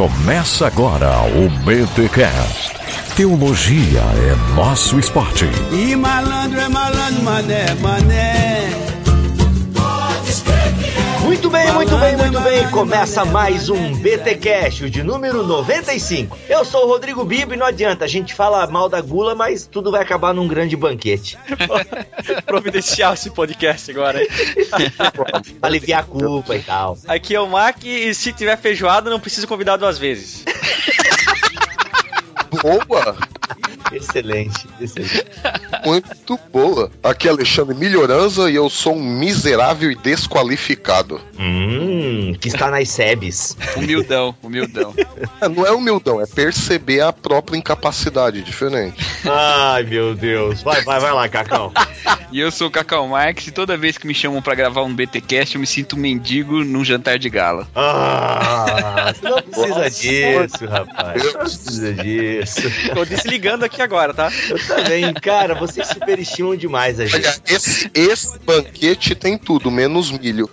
Começa agora o BTCast. Teologia é nosso esporte. E malandro é malandro, mané, mané. Muito bem, muito bem, muito bem. Começa mais um BT Cash, o de número 95. Eu sou o Rodrigo Bibo e não adianta, a gente fala mal da gula, mas tudo vai acabar num grande banquete. Providenciar esse podcast agora. Aliviar a culpa e tal. Aqui é o Mac e se tiver feijoada não precisa convidar duas vezes. Boa! Excelente, excelente. Muito boa. Aqui é Alexandre Melhoranza e eu sou um miserável e desqualificado. Hum, que está nas SEBs. Humildão, humildão. É, não é humildão, é perceber a própria incapacidade, diferente. Ai, meu Deus. Vai, vai, vai lá, Cacau. E eu sou o Cacau Marques e toda vez que me chamam pra gravar um BTcast eu me sinto um mendigo num jantar de gala. Ah, você não precisa disso, rapaz. Não precisa disso. Tô desligando aqui agora, tá? Eu também, cara, vocês superestimam demais a gente. Esse, esse banquete tem tudo, menos milho.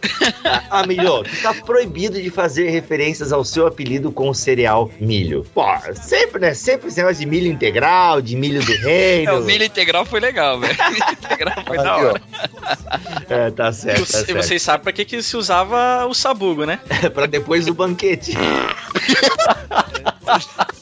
Ah, milho, tu tá proibido de fazer referências ao seu apelido com o cereal milho. Pô, sempre, né? Sempre esse negócio de milho integral, de milho do reino. É, o milho integral foi legal, velho. O milho integral foi da hora. É, tá certo, tá E certo. vocês sabem pra que, que se usava o sabugo, né? pra depois do banquete.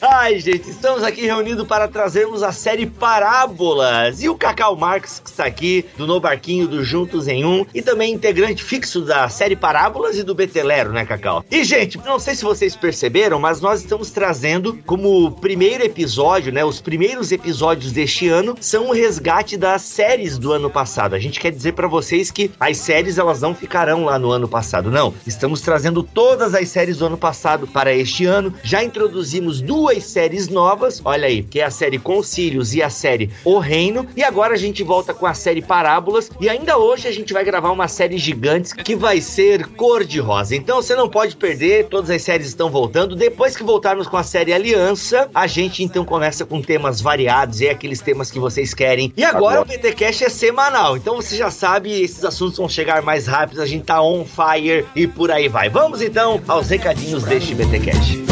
Ai, gente, estamos aqui reunidos para trazermos a série Parábolas. E o Cacau Marques, que está aqui, do No Barquinho do Juntos em Um, e também integrante fixo da série Parábolas e do Betelero, né, Cacau? E, gente, não sei se vocês perceberam, mas nós estamos trazendo como primeiro episódio, né, os primeiros episódios deste ano são o resgate das séries do ano passado. A gente quer dizer para vocês que as séries elas não ficarão lá no ano passado, não. Estamos trazendo todas as séries do ano passado para este ano. Já introduzimos duas séries novas, olha aí, que é a série Concílios e a série O Reino. E agora a gente volta com a série Parábolas. E ainda hoje a gente vai gravar uma série gigantes que vai ser cor de rosa. Então você não pode perder, todas as séries estão voltando. Depois que voltarmos com a série Aliança, a gente então começa com temas variados e é aqueles temas que vocês querem. E agora, Agora. o BTcast é semanal. Então você já sabe, esses assuntos vão chegar mais rápido, a gente tá on fire e por aí vai. Vamos então aos recadinhos deste BTcast.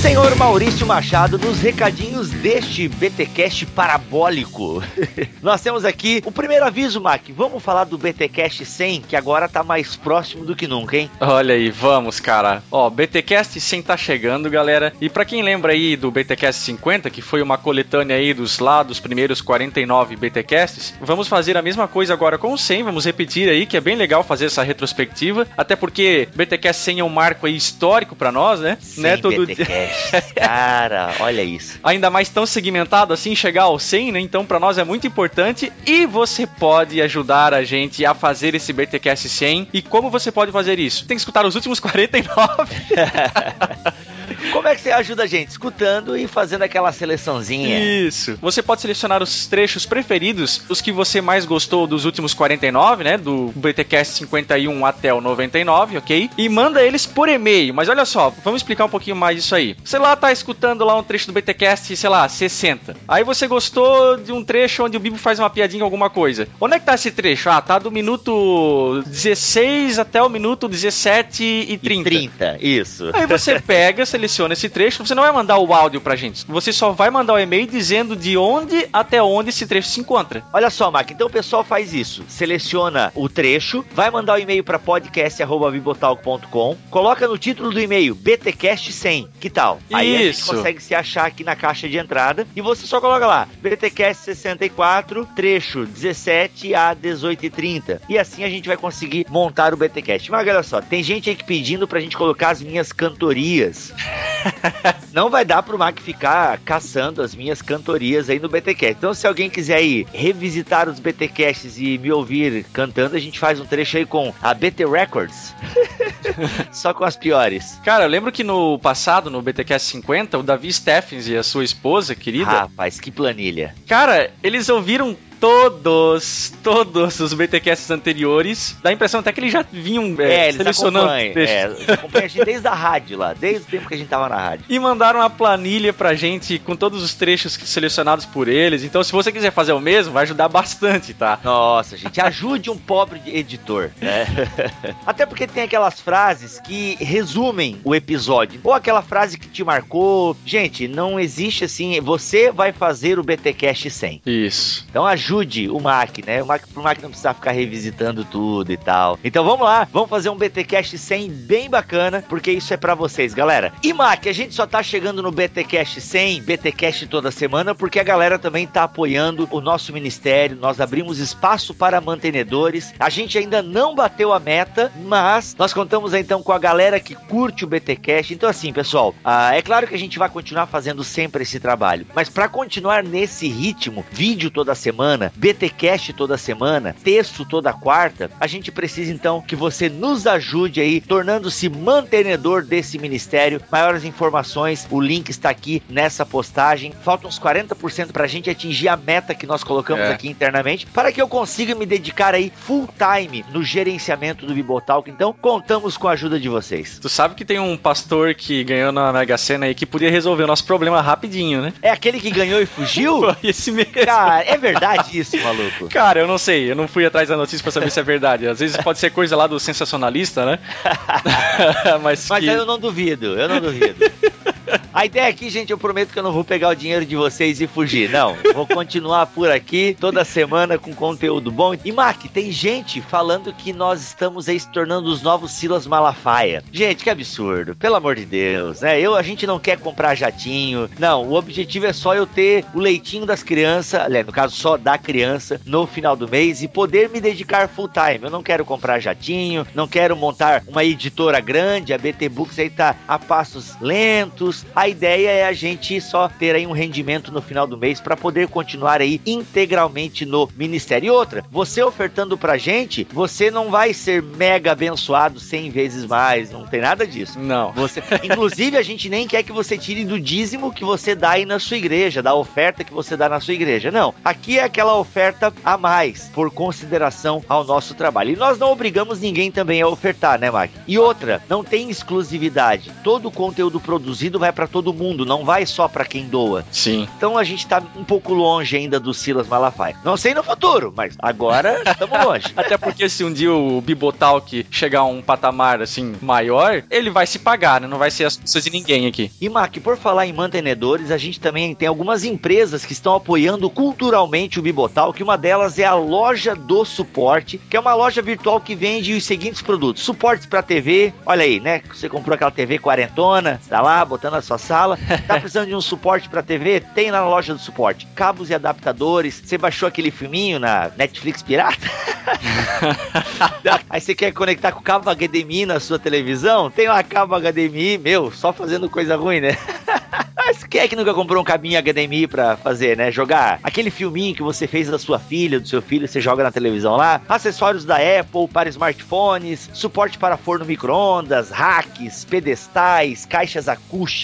Senhor Maurício Machado, nos recadinhos deste BTcast parabólico. Nós temos aqui o primeiro aviso, Mac. Vamos falar do BTcast 100, que agora tá mais próximo do que nunca, hein? Olha aí, vamos, cara. Ó, BTcast 100 tá chegando, galera. E pra quem lembra aí do BTcast 50, que foi uma coletânea aí dos lá dos primeiros 49 BTcasts, vamos fazer a mesma coisa agora com o 100, vamos repetir aí, que é bem legal fazer essa retrospectiva, até porque BTcast 100 é um marco aí histórico pra nós, né? né? Todo dia. Cara, olha isso. ainda mais tão segmentado assim, chegar ao 100, né? Então, pra nós é muito importante e você pode ajudar a gente a fazer esse BTcast 100. E como você pode fazer isso? Tem que escutar os últimos 49. Como é que você ajuda a gente? Escutando e fazendo aquela seleçãozinha. Isso. Você pode selecionar os trechos preferidos, os que você mais gostou dos últimos 49, né? Do BTcast 51 até o 99, ok? E manda eles por e-mail. Mas olha só, vamos explicar um pouquinho mais disso aí. Você lá tá escutando lá um trecho do BTcast, sei lá, 60. Aí você gostou de um trecho onde o Bibo faz uma piadinha alguma coisa. Onde é que tá esse trecho? Ah, tá do minuto 16 até o minuto 17 e 30. 30, isso. Aí você pega, seleciona esse trecho, você não vai mandar o áudio pra gente. Você só vai mandar o e-mail dizendo de onde até onde esse trecho se encontra. Olha só, Mac, então o pessoal faz isso. Seleciona o trecho, vai mandar o e-mail para podcast@bibotalk.com, coloca no título do e-mail BTcast 100. Que tal? Aí a gente Isso. consegue se achar aqui na caixa de entrada e você só coloca lá BTcast 64, trecho 17 a 18 e 30. E assim a gente vai conseguir montar o BTcast. Mas olha só, tem gente aí que pedindo pra gente colocar as minhas cantorias. Não vai dar pro Mac ficar caçando as minhas cantorias aí no BTcast. Então, se alguém quiser aí revisitar os BTcasts e me ouvir cantando, a gente faz um trecho aí com a BT Records. Só com as piores. Cara, eu lembro que no passado, no BTcast 50, o Davi Steffens e a sua esposa querida, Rapaz, que planilha. cara, eles ouviram todos, todos os BTcasts anteriores. Dá a impressão até que eles já vinham é, É, eles selecionando. acompanham. É, eles acompanham a gente desde a rádio lá, desde o tempo que a gente tava na rádio. E mandaram uma planilha pra gente com todos os trechos selecionados por eles. Então, se você quiser fazer o mesmo, vai ajudar bastante, tá? Nossa, gente, ajude um pobre editor, né? Até porque tem aquelas frases que resumem o episódio. Ou aquela frase que te marcou. Gente, não existe assim. Você vai fazer o BTcast 100. Isso. Então ajude o Mac, né? O Mac pro Mac não precisar ficar revisitando tudo e tal. Então vamos lá, vamos fazer um BTcast 100 bem bacana, porque isso é pra vocês, galera. E Mac, a gente só tá chegando no BTcast 100, BTcast toda semana, porque a galera também tá apoiando o nosso ministério. Nós abrimos espaço para mantenedores. A gente ainda não bateu a meta, mas nós contamos então com a galera que curte o BTcast. Então assim, pessoal, ah, é claro que a gente vai continuar fazendo sempre esse trabalho, mas para continuar nesse ritmo, vídeo toda semana, BTcast toda semana, texto toda quarta, a gente precisa então que você nos ajude aí, tornando-se mantenedor desse ministério. Maiores informações, o link está aqui nessa postagem. Faltam uns 40% para a gente atingir a meta que nós colocamos É. aqui internamente, para que eu consiga me dedicar aí full time no gerenciamento do Bibotalk. Então, contamos com a ajuda de vocês. Tu sabe que tem um pastor que ganhou na Mega Sena aí que podia resolver o nosso problema rapidinho, né? É aquele que ganhou e fugiu? Foi esse mesmo. Cara, é verdade isso, maluco. Cara, eu não sei, eu não fui atrás da notícia pra saber se é verdade. Às vezes pode ser coisa lá do sensacionalista, né? Mas, Mas que... eu não duvido, eu não duvido. A ideia aqui, gente, eu prometo que eu não vou pegar o dinheiro de vocês e fugir. Não, vou continuar por aqui toda semana com conteúdo bom. E Mac, tem gente falando que nós estamos aí se tornando os novos Silas Malafaia. Gente, que absurdo, pelo amor de Deus, né? Eu, a gente não quer comprar jatinho. Não, o objetivo é só eu ter o leitinho das crianças, aliás, no caso só da criança, no final do mês e poder me dedicar full time. Eu não quero comprar jatinho, não quero montar uma editora grande, a BT Books aí tá a passos lentos. A ideia é a gente só ter aí um rendimento no final do mês para poder continuar aí integralmente no ministério. E outra, você ofertando pra gente, você não vai ser mega abençoado 100 vezes mais, não tem nada disso. Não. Você, inclusive, a gente nem quer que você tire do dízimo que você dá aí na sua igreja, da oferta que você dá na sua igreja. Não. Aqui é aquela oferta a mais, por consideração ao nosso trabalho. E nós não obrigamos ninguém também a ofertar, né, Mac? E outra, não tem exclusividade. Todo o conteúdo produzido vai para todo mundo, não vai só para quem doa. Sim. Então a gente tá um pouco longe ainda do Silas Malafaia. Não sei no futuro, mas agora estamos longe. Até porque se um dia o Bibotalk chegar a um patamar assim maior, ele vai se pagar, né? Não vai ser as custas de ninguém aqui. E Mac, por falar em mantenedores, a gente também tem algumas empresas que estão apoiando culturalmente o Bibotal, que uma delas é a Loja do Suporte, que é uma loja virtual que vende os seguintes produtos: suportes para TV, olha aí, né? Você comprou aquela TV quarentona, tá lá botando na sua sala, tá precisando de um suporte para TV? Tem lá na loja do suporte. Cabos e adaptadores. Você baixou aquele filminho na Netflix pirata? Aí você quer conectar com cabo HDMI na sua televisão? Tem lá cabo HDMI, meu, só fazendo coisa ruim, né? Mas quem é que nunca comprou um cabinho HDMI pra fazer, né? Jogar aquele filminho que você fez da sua filha, do seu filho, você joga na televisão lá. Acessórios da Apple para smartphones, suporte para forno micro-ondas, racks, pedestais, caixas acústicas,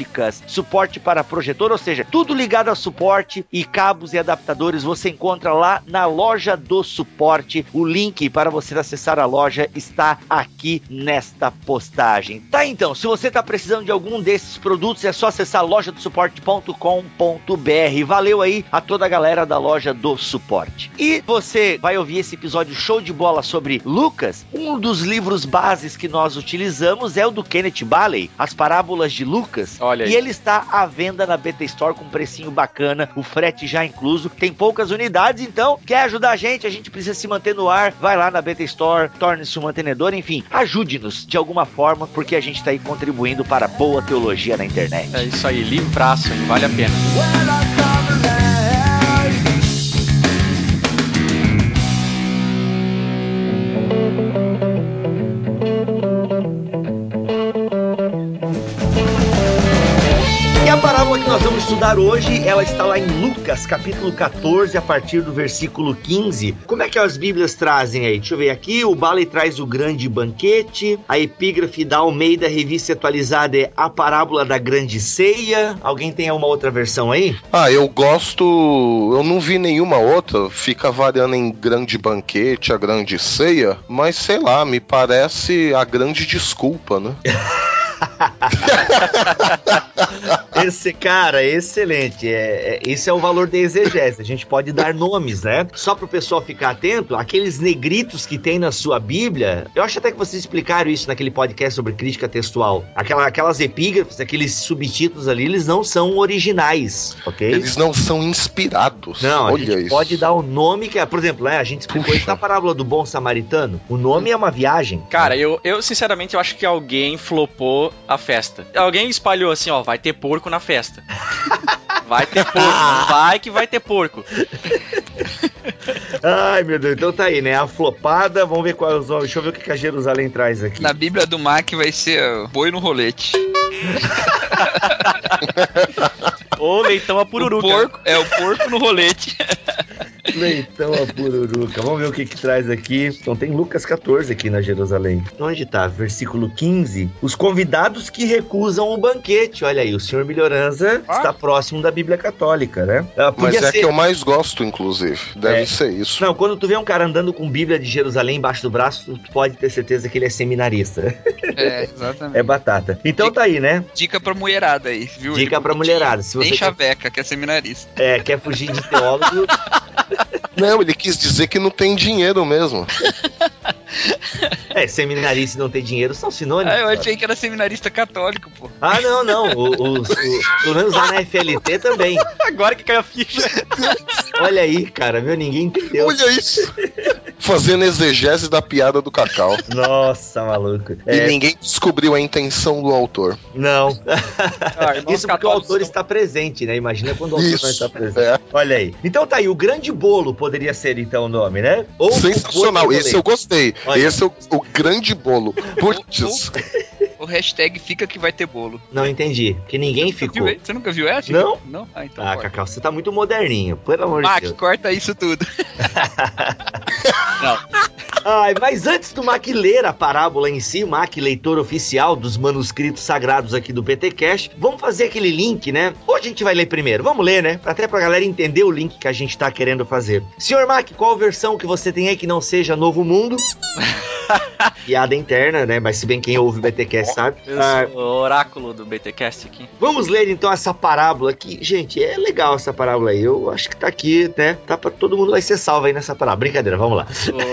suporte para projetor, ou seja, tudo ligado a suporte e cabos e adaptadores você encontra lá na loja do suporte. O link para você acessar a loja está aqui nesta postagem. Tá então, se você tá precisando de algum desses produtos, é só acessar lojadosuporte.com.br. Valeu aí a toda a galera da loja do suporte. E você vai ouvir esse episódio show de bola sobre Lucas. Um dos livros bases que nós utilizamos é o do Kenneth Bailey, As Parábolas de Lucas. Olha aí. E ele está à venda na BT Store com um precinho bacana, o frete já incluso. Tem poucas unidades, então quer ajudar a gente? A gente precisa se manter no ar. Vai lá na BT Store, torne-se um mantenedor, enfim, ajude-nos de alguma forma, porque a gente está aí contribuindo para a boa teologia na internet. É isso aí, livraço, hein? Vale a pena. Estudar hoje, ela está lá em Lucas, capítulo 14, a partir do versículo 15. Como é que as Bíblias trazem aí? Deixa eu ver aqui. O Bale traz o grande banquete. A epígrafe da Almeida, revista atualizada, é a parábola da grande ceia. Alguém tem alguma outra versão aí? Ah, eu gosto. Eu não vi nenhuma outra. Fica variando em grande banquete, a grande ceia. Mas sei lá, me parece a grande desculpa, né? Esse cara é excelente. É, é, esse é o valor da exegese. A gente pode dar nomes, né? Só para o pessoal ficar atento, aqueles negritos que tem na sua Bíblia, eu acho até que vocês explicaram isso naquele podcast sobre crítica textual. Aquela, aquelas epígrafes, aqueles subtítulos ali, eles não são originais, ok? Eles não são inspirados. Não, a Olha gente isso. pode dar o nome que é, por exemplo, né, a gente explicou isso na parábola do bom samaritano. O nome é uma viagem. Cara, eu, eu sinceramente eu acho que alguém flopou a festa. Alguém espalhou assim, ó, vai ter porco na festa. Vai ter porco, vai que vai ter porco. Ai, meu Deus, então tá aí, né? A flopada, vamos ver qual é os. Deixa eu ver o que a Jerusalém traz aqui. Na Bíblia do Mac vai ser ó, boi no rolete. Ou leitão a O pururuca. porco, é o porco no rolete. Leitão a pururuca. Vamos ver o que que traz aqui. Então tem Lucas 14 aqui na Jerusalém. Onde tá? Versículo 15. Os convidados que recusam o banquete. Olha aí, o senhor Melhorança Ah. está próximo da Bíblia Católica, né? Ah, Mas é ser- que eu mais gosto, inclusive. Deve É. ser isso. Não, quando tu vê um cara andando com Bíblia de Jerusalém embaixo do braço, tu pode ter certeza que ele é seminarista. É, exatamente. É batata. Então tá aí, né? Dica pra mulherada aí, viu? Dica pra mulherada. Se você Tem quer, chaveca, que é seminarista. é, quer fugir de teólogo, Não, ele quis dizer que não tem dinheiro mesmo. é, seminarista e não ter dinheiro são sinônimos. Ah, eu cara. achei que era seminarista católico, pô. Ah, não, não. O, o, o, pelo menos lá na FLT também. Agora que caiu a ficha. Olha aí, cara, meu, ninguém entendeu. Olha isso. Fazendo exegese da piada do Cacau. Nossa, maluco. E É, ninguém descobriu a intenção do autor. não. Ah, Isso porque o autor são- está presente, né? Imagina quando o autor não Isso. está presente. É. Olha aí. Então tá aí, o grande bolo poderia ser então o nome, né? Ou Sensacional. Esse eu gostei. Olha. Esse é o, o grande bolo. Putz. O hashtag fica que vai ter bolo. Não entendi, porque ninguém Você ficou. viu, você nunca viu essa? Não. Não? Ah, então Ah, corta. Cacau, você tá muito moderninho, pelo amor de Mac, Deus. corta isso tudo. Ai, mas antes do Mac ler a parábola em si, o Mac, leitor oficial dos manuscritos sagrados aqui do PT Cash, vamos fazer aquele link, né? Ou a gente vai ler primeiro? Vamos ler, né? Até pra galera entender o link que a gente tá querendo fazer. Senhor Mac, qual versão que você tem aí que não seja Novo Mundo? Piada interna, né? Mas se bem quem ouve o BTcast sabe. Eu Ah, sou o oráculo do BTcast aqui. Vamos ler então essa parábola aqui. Gente, é legal essa parábola aí. Eu acho que tá aqui, né? Tá pra todo mundo vai ser salvo aí nessa parábola. Brincadeira, vamos lá.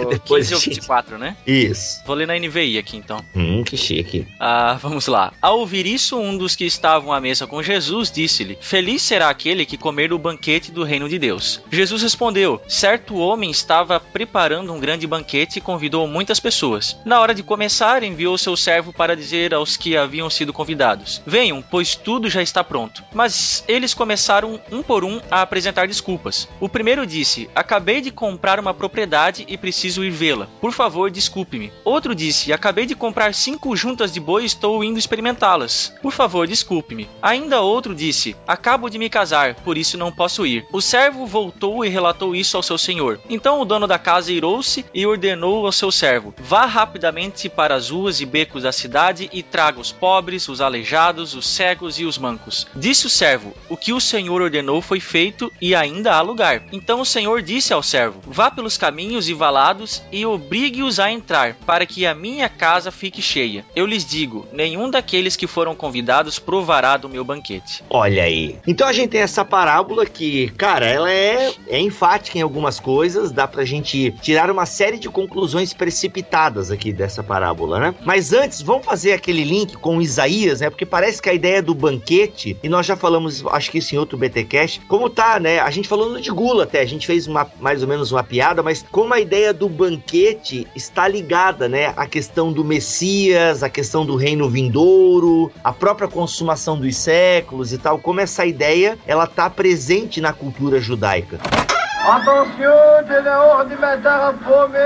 O Depois 15 ou a gente- 24, né? Isso. Vou ler na NVI aqui então. Hum, que chique. Ah, vamos lá. Ao ouvir isso, um dos que estavam à mesa com Jesus disse-lhe: Feliz será aquele que comer o banquete do reino de Deus. Jesus respondeu: Certo homem estava preparando um grande banquete e convidou muitas pessoas. Na hora de começar, enviou seu servo para dizer aos que haviam sido convidados: Venham, pois tudo já está pronto. Mas eles começaram um por um a apresentar desculpas. O primeiro disse: Acabei de comprar uma propriedade e preciso ir vê-la. Por favor, desculpe-me. Outro disse: Acabei de comprar cinco juntas de boi e estou indo experimentá-las. Por favor, desculpe-me. Ainda outro disse: Acabo de me casar, por isso não posso ir. O servo voltou e relatou isso ao seu senhor. Então o dono da casa irou-se e ordenou ao seu servo: Vá rapidamente para as ruas e becos da cidade e traga os pobres, os aleijados, os cegos e os mancos. Disse o servo: O que o senhor ordenou foi feito e ainda há lugar. Então o senhor disse ao servo: Vá pelos caminhos e valados e obrigue-os a entrar, para que a minha casa fique cheia. Eu lhes digo: nenhum daqueles que foram convidados provará do meu banquete. Olha aí. Então a gente tem essa parábola que, cara, ela é, é enfática em algumas coisas, dá pra gente tirar uma série de conclusões precipitadas aqui dessa parábola, né? Mas antes, vamos fazer aquele link com Isaías, né? Porque parece que a ideia do banquete, e nós já falamos, acho que isso em outro BTcast, como tá, né? A gente falou no de gula até, a gente fez uma, mais ou menos uma piada, mas como a ideia do banquete está ligada, né? A questão do Messias, a questão do reino vindouro, a própria consumação dos séculos e tal, como essa ideia, ela tá presente na cultura judaica. Atenção, tem a hora de matar a fome.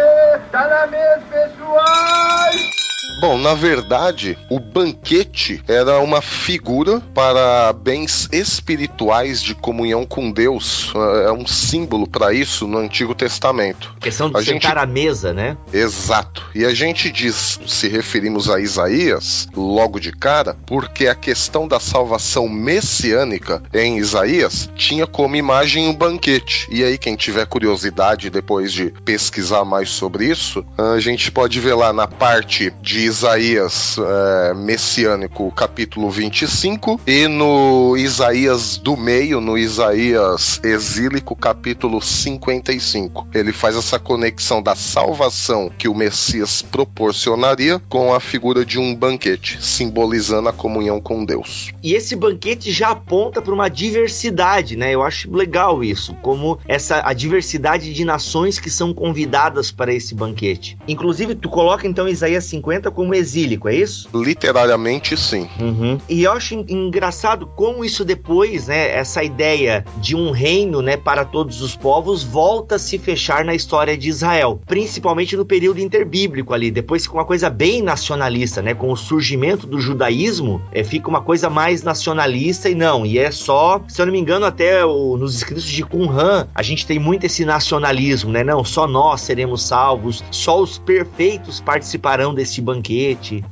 Tá na mesa, pessoal. Bom, na verdade, o banquete era uma figura para bens espirituais de comunhão com Deus. É um símbolo para isso no Antigo Testamento. Questão de A sentar gente- à mesa, né? Exato. E a gente diz, se referimos a Isaías, logo de cara, porque a questão da salvação messiânica em Isaías tinha como imagem um banquete. E aí, quem tiver curiosidade depois de pesquisar mais sobre isso, a gente pode ver lá na parte de Isaías é, messiânico, capítulo 25, e no Isaías do meio, no Isaías exílico, capítulo 55. Ele faz essa conexão da salvação que o Messias proporcionaria com a figura de um banquete, simbolizando a comunhão com Deus. E esse banquete já aponta para uma diversidade, né? Eu acho legal isso, como essa a diversidade de nações que são convidadas para esse banquete. Inclusive, tu coloca então Isaías 50 como exílico, é isso? Literariamente, sim. Uhum. E eu acho en- engraçado como isso depois, né, essa ideia de um reino, né, para todos os povos volta a se fechar na história de Israel, principalmente no período interbíblico ali, depois fica uma coisa bem nacionalista, né, com o surgimento do judaísmo, é, fica uma coisa mais nacionalista e não, e é só, se eu não me engano, até o- nos escritos de Qumran, a gente tem muito esse nacionalismo, né, não, só nós seremos salvos, só os perfeitos participarão desse banquete.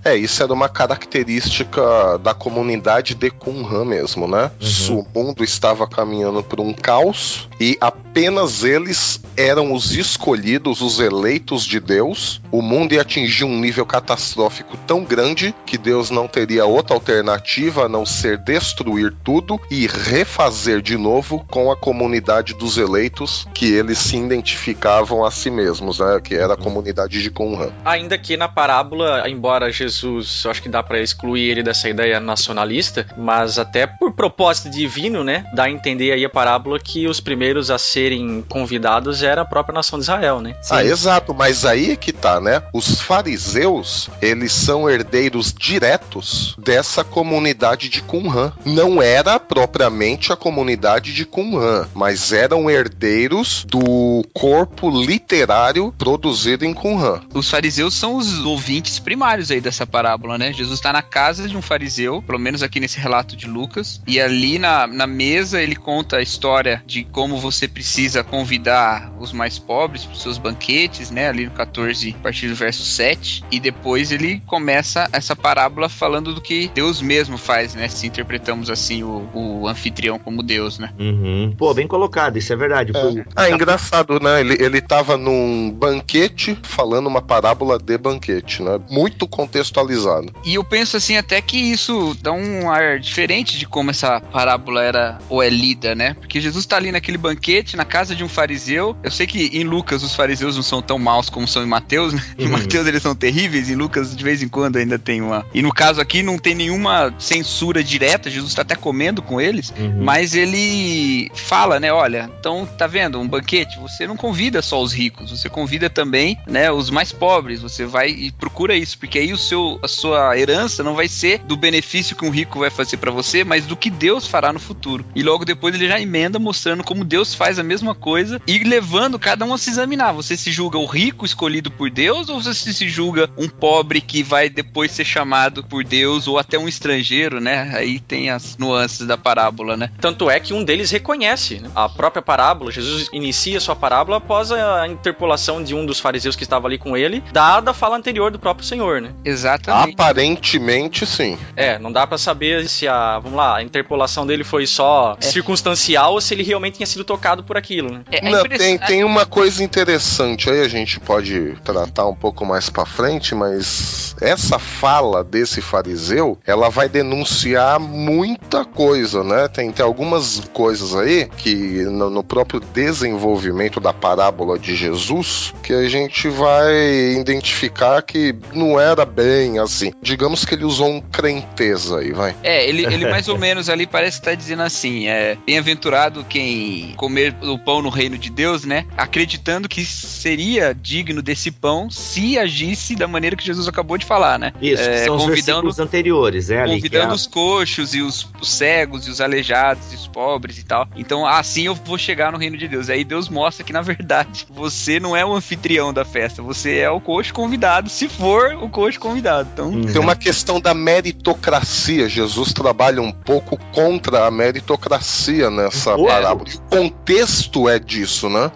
É, isso era uma característica da comunidade de Qumran mesmo, né? Uhum. O mundo estava caminhando por um caos e apenas eles eram os escolhidos, os eleitos de Deus. O mundo ia atingir um nível catastrófico tão grande que Deus não teria outra alternativa a não ser destruir tudo e refazer de novo com a comunidade dos eleitos que eles se identificavam a si mesmos, né? Que era a comunidade de Qumran. Ainda que na parábola, embora Jesus, eu acho que dá pra excluir ele dessa ideia nacionalista, mas até por propósito divino, né, dá a entender aí a parábola que os primeiros a serem convidados era a própria nação de Israel, né? Ah, exato, mas aí é que tá, né? Os fariseus, eles são herdeiros diretos dessa comunidade de Qumran. Não era propriamente a comunidade de Qumran, mas eram herdeiros do corpo literário produzido em Qumran. Os fariseus são os ouvintes primários aí dessa parábola, né? Jesus está na casa de um fariseu, pelo menos aqui nesse relato de Lucas, e ali na, na mesa ele conta a história de como você precisa convidar os mais pobres para os seus banquetes, né? Ali no 14, a partir do verso 7, e depois ele começa essa parábola falando do que Deus mesmo faz, né? Se interpretamos assim o, o anfitrião como Deus, né? Uhum. Pô, bem colocado, isso é verdade. Foi- Ah, engraçado, né? Ele, ele tava num banquete falando uma parábola de banquete, né? Muito contextualizado. E eu penso assim até que isso dá um ar diferente de como essa parábola era ou é lida, né? Porque Jesus tá ali naquele banquete na casa de um fariseu. Eu sei que em Lucas os fariseus não são tão maus como são em Mateus, né? Em Uhum. Mateus eles são terríveis, em Lucas de vez em quando ainda tem uma. E no caso aqui não tem nenhuma censura direta, Jesus tá até comendo com eles. Uhum. Mas ele fala, né? Olha, então tá vendo, um banquete, você não convida só os ricos, você convida também, né, os mais pobres. Você vai e procura isso, porque aí o seu, a sua herança não vai ser do benefício que um rico vai fazer pra você, mas do que Deus fará no futuro. E logo depois ele já emenda mostrando como Deus faz a mesma coisa e levando cada um a se examinar. Você se julga o rico escolhido por Deus ou você se julga um pobre que vai depois ser chamado por Deus ou até um estrangeiro, né? Aí tem as nuances da parábola, né? Tanto é que um deles reconhece né? a própria parábola. Jesus inicia sua parábola após a interpolação de um dos fariseus que estava ali com ele, dada a fala anterior do próprio Senhor, né? Exatamente. Aparentemente, sim. É, não dá pra saber se a, vamos lá, a interpolação dele foi só É. circunstancial ou se ele realmente tinha sido tocado por aquilo, né? É, é Não, tem, tem uma coisa interessante aí, a gente pode tratar um pouco mais pra frente, mas essa fala desse fariseu, ela vai denunciar muita coisa, né? Tem, tem algumas coisas aí que no, no próprio desenvolvimento da parábola de Jesus que a gente vai identificar que não era bem assim. Digamos que ele usou um crenteza aí, vai. É, ele, ele mais ou menos ali parece estar dizendo assim: é bem-aventurado quem comer o pão no reino de Deus, né? Acreditando que seria digno desse pão se agisse da maneira que Jesus acabou de falar, né? Isso, É, são os convidando- versículos anteriores, né? Ali, que é Convidando a- os coxos e os, os cegos e os aleijados e os pobres e tal. Então, assim eu vou chegar no reino de Deus. Aí Deus mostra que, na verdade, você não é o anfitrião da festa, você é o coxo convidado, se for o coxo convidado. Então, Hum. Tem uma questão da meritocracia. Jesus trabalha um pouco contra a meritocracia nessa Ué. parábola. E o contexto é disso, né?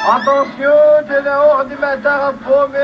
Atenção, ordem de matar a fome.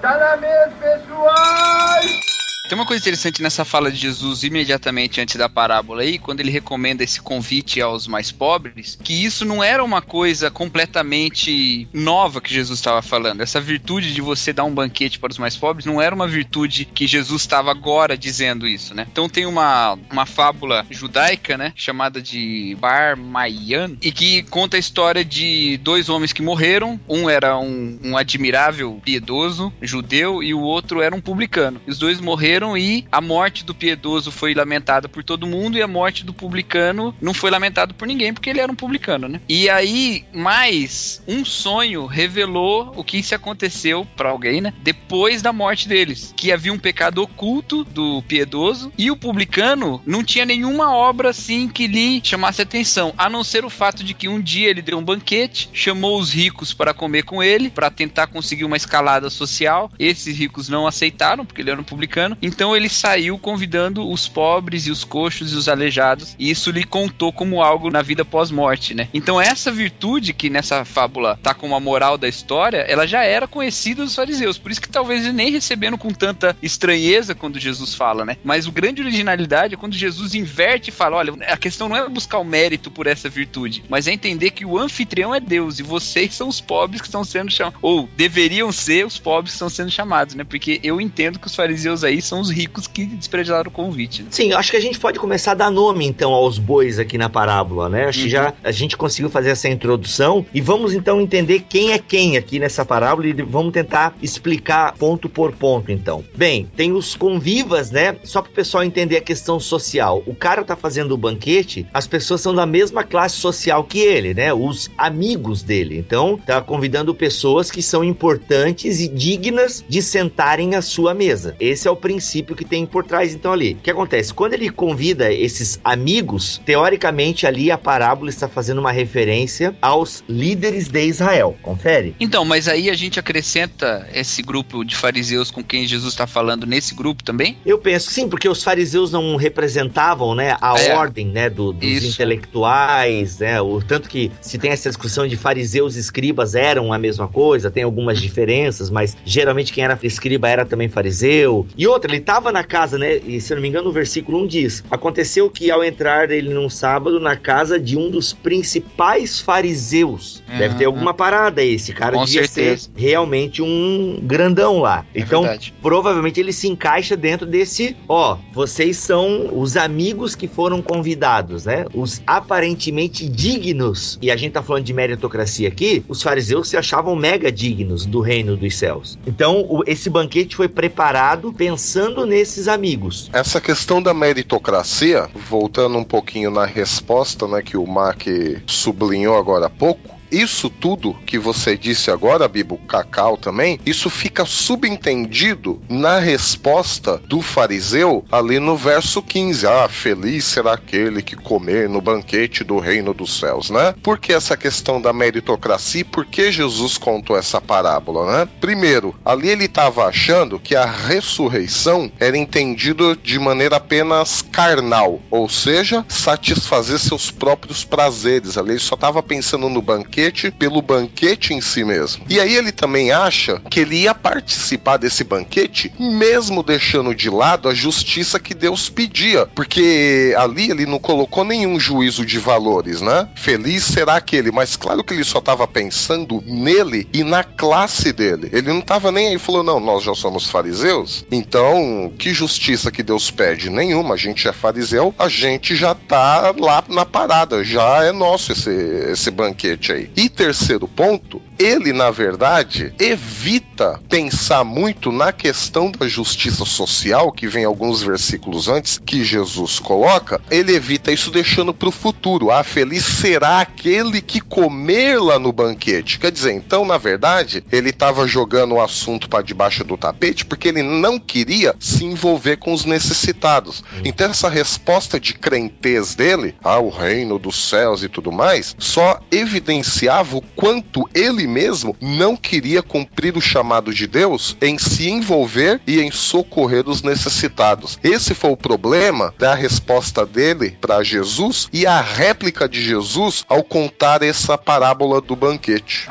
Tá na mesa, pessoal. Tem uma coisa interessante nessa fala de Jesus imediatamente antes da parábola aí, quando ele recomenda esse convite aos mais pobres, que isso não era uma coisa completamente nova que Jesus estava falando. Essa virtude de você dar um banquete para os mais pobres não era uma virtude que Jesus estava agora dizendo isso, né? Então tem uma, uma fábula judaica, né, chamada de Bar Mayan, e que conta a história de dois homens que morreram. Um era um, um admirável piedoso judeu e o outro era um publicano. Os dois morreram e a morte do piedoso foi lamentada por todo mundo e a morte do publicano não foi lamentada por ninguém porque ele era um publicano, né? E aí, mais um sonho revelou o que se aconteceu para alguém, né? Depois da morte deles, que havia um pecado oculto do piedoso e o publicano não tinha nenhuma obra assim que lhe chamasse atenção, a não ser o fato de que um dia ele deu um banquete, chamou os ricos para comer com ele, para tentar conseguir uma escalada social. Esses ricos não aceitaram porque ele era um publicano. Então ele saiu convidando os pobres e os coxos e os aleijados, e isso lhe contou como algo na vida pós-morte, né? Então essa virtude que nessa fábula tá como a moral da história, ela já era conhecida dos fariseus, por isso que talvez eles nem recebendo com tanta estranheza quando Jesus fala, né? Mas o grande originalidade é quando Jesus inverte e fala, olha, a questão não é buscar o mérito por essa virtude, mas é entender que o anfitrião é Deus e vocês são os pobres que estão sendo chamados, ou deveriam ser os pobres que estão sendo chamados, né? Porque eu entendo que os fariseus aí são os ricos que desprezaram o convite. Né? Sim, acho que a gente pode começar a dar nome então aos bois aqui na parábola, né? Acho que Uhum. já a gente conseguiu fazer essa introdução e vamos então entender quem é quem aqui nessa parábola e vamos tentar explicar ponto por ponto então. Bem, tem os convivas, né? Só para o pessoal entender a questão social. O cara tá fazendo o banquete, as pessoas são da mesma classe social que ele, né? Os amigos dele. Então, tá convidando pessoas que são importantes e dignas de sentarem à sua mesa. Esse é o princípio que tem por trás então ali. O que acontece? Quando ele convida esses amigos, teoricamente ali a parábola está fazendo uma referência aos líderes de Israel. Confere? Então, mas aí a gente acrescenta esse grupo de fariseus com quem Jesus está falando nesse grupo também? Eu penso sim, porque os fariseus não representavam, né, a É. ordem, né, do- dos Isso. intelectuais, né, o tanto que se tem essa discussão de fariseus e escribas eram a mesma coisa, tem algumas diferenças, mas geralmente quem era escriba era também fariseu. E outra, ele estava na casa, né, e se eu não me engano o versículo 1 diz: "Aconteceu que ao entrar ele num sábado na casa de um dos principais fariseus". Deve ter Uhum. alguma parada aí, esse cara Com devia certeza. ser realmente um grandão lá. É então, verdade. provavelmente ele se encaixa dentro desse, ó, vocês são os amigos que foram convidados, né? Os aparentemente dignos. E a gente tá falando de meritocracia aqui, os fariseus se achavam mega dignos do reino dos céus. Então, esse banquete foi preparado pensando nesses amigos. Essa questão da meritocracia, voltando um pouquinho na resposta né, que o Mark sublinhou agora há pouco, isso tudo que você disse agora, Bibo, Cacau também, isso fica subentendido na resposta do fariseu ali no verso 15. Ah, feliz será aquele que comer no banquete do reino dos céus, né? Por que essa questão da meritocracia e por que Jesus contou essa parábola, né? Primeiro, ali ele estava achando que a ressurreição era entendido de maneira apenas carnal, ou seja, satisfazer seus próprios prazeres. Ali ele só estava pensando no banquete pelo banquete em si mesmo. E aí ele também acha que ele ia participar desse banquete, mesmo deixando de lado a justiça que Deus pedia, porque ali ele não colocou nenhum juízo de valores, né? Feliz será aquele, mas claro que ele só estava pensando nele e na classe dele. Ele não estava nem aí falou não, nós já somos fariseus, então que justiça que Deus pede? Nenhuma. A gente é fariseu, a gente já tá lá na parada, já é nosso esse esse banquete aí. E terceiro ponto, ele, na verdade, evita pensar muito na questão da justiça social, que vem alguns versículos antes, que Jesus coloca. Ele evita isso deixando para o futuro. Ah, feliz será aquele que comer lá no banquete. Quer dizer, então, na verdade, ele estava jogando o assunto para debaixo do tapete porque ele não queria se envolver com os necessitados. Então, essa resposta de crentez dele, ah, o reino dos céus e tudo mais, só evidenciava o quanto ele mesmo não queria cumprir o chamado de Deus em se envolver e em socorrer os necessitados. Esse foi o problema da resposta dele para Jesus e a réplica de Jesus ao contar essa parábola do banquete.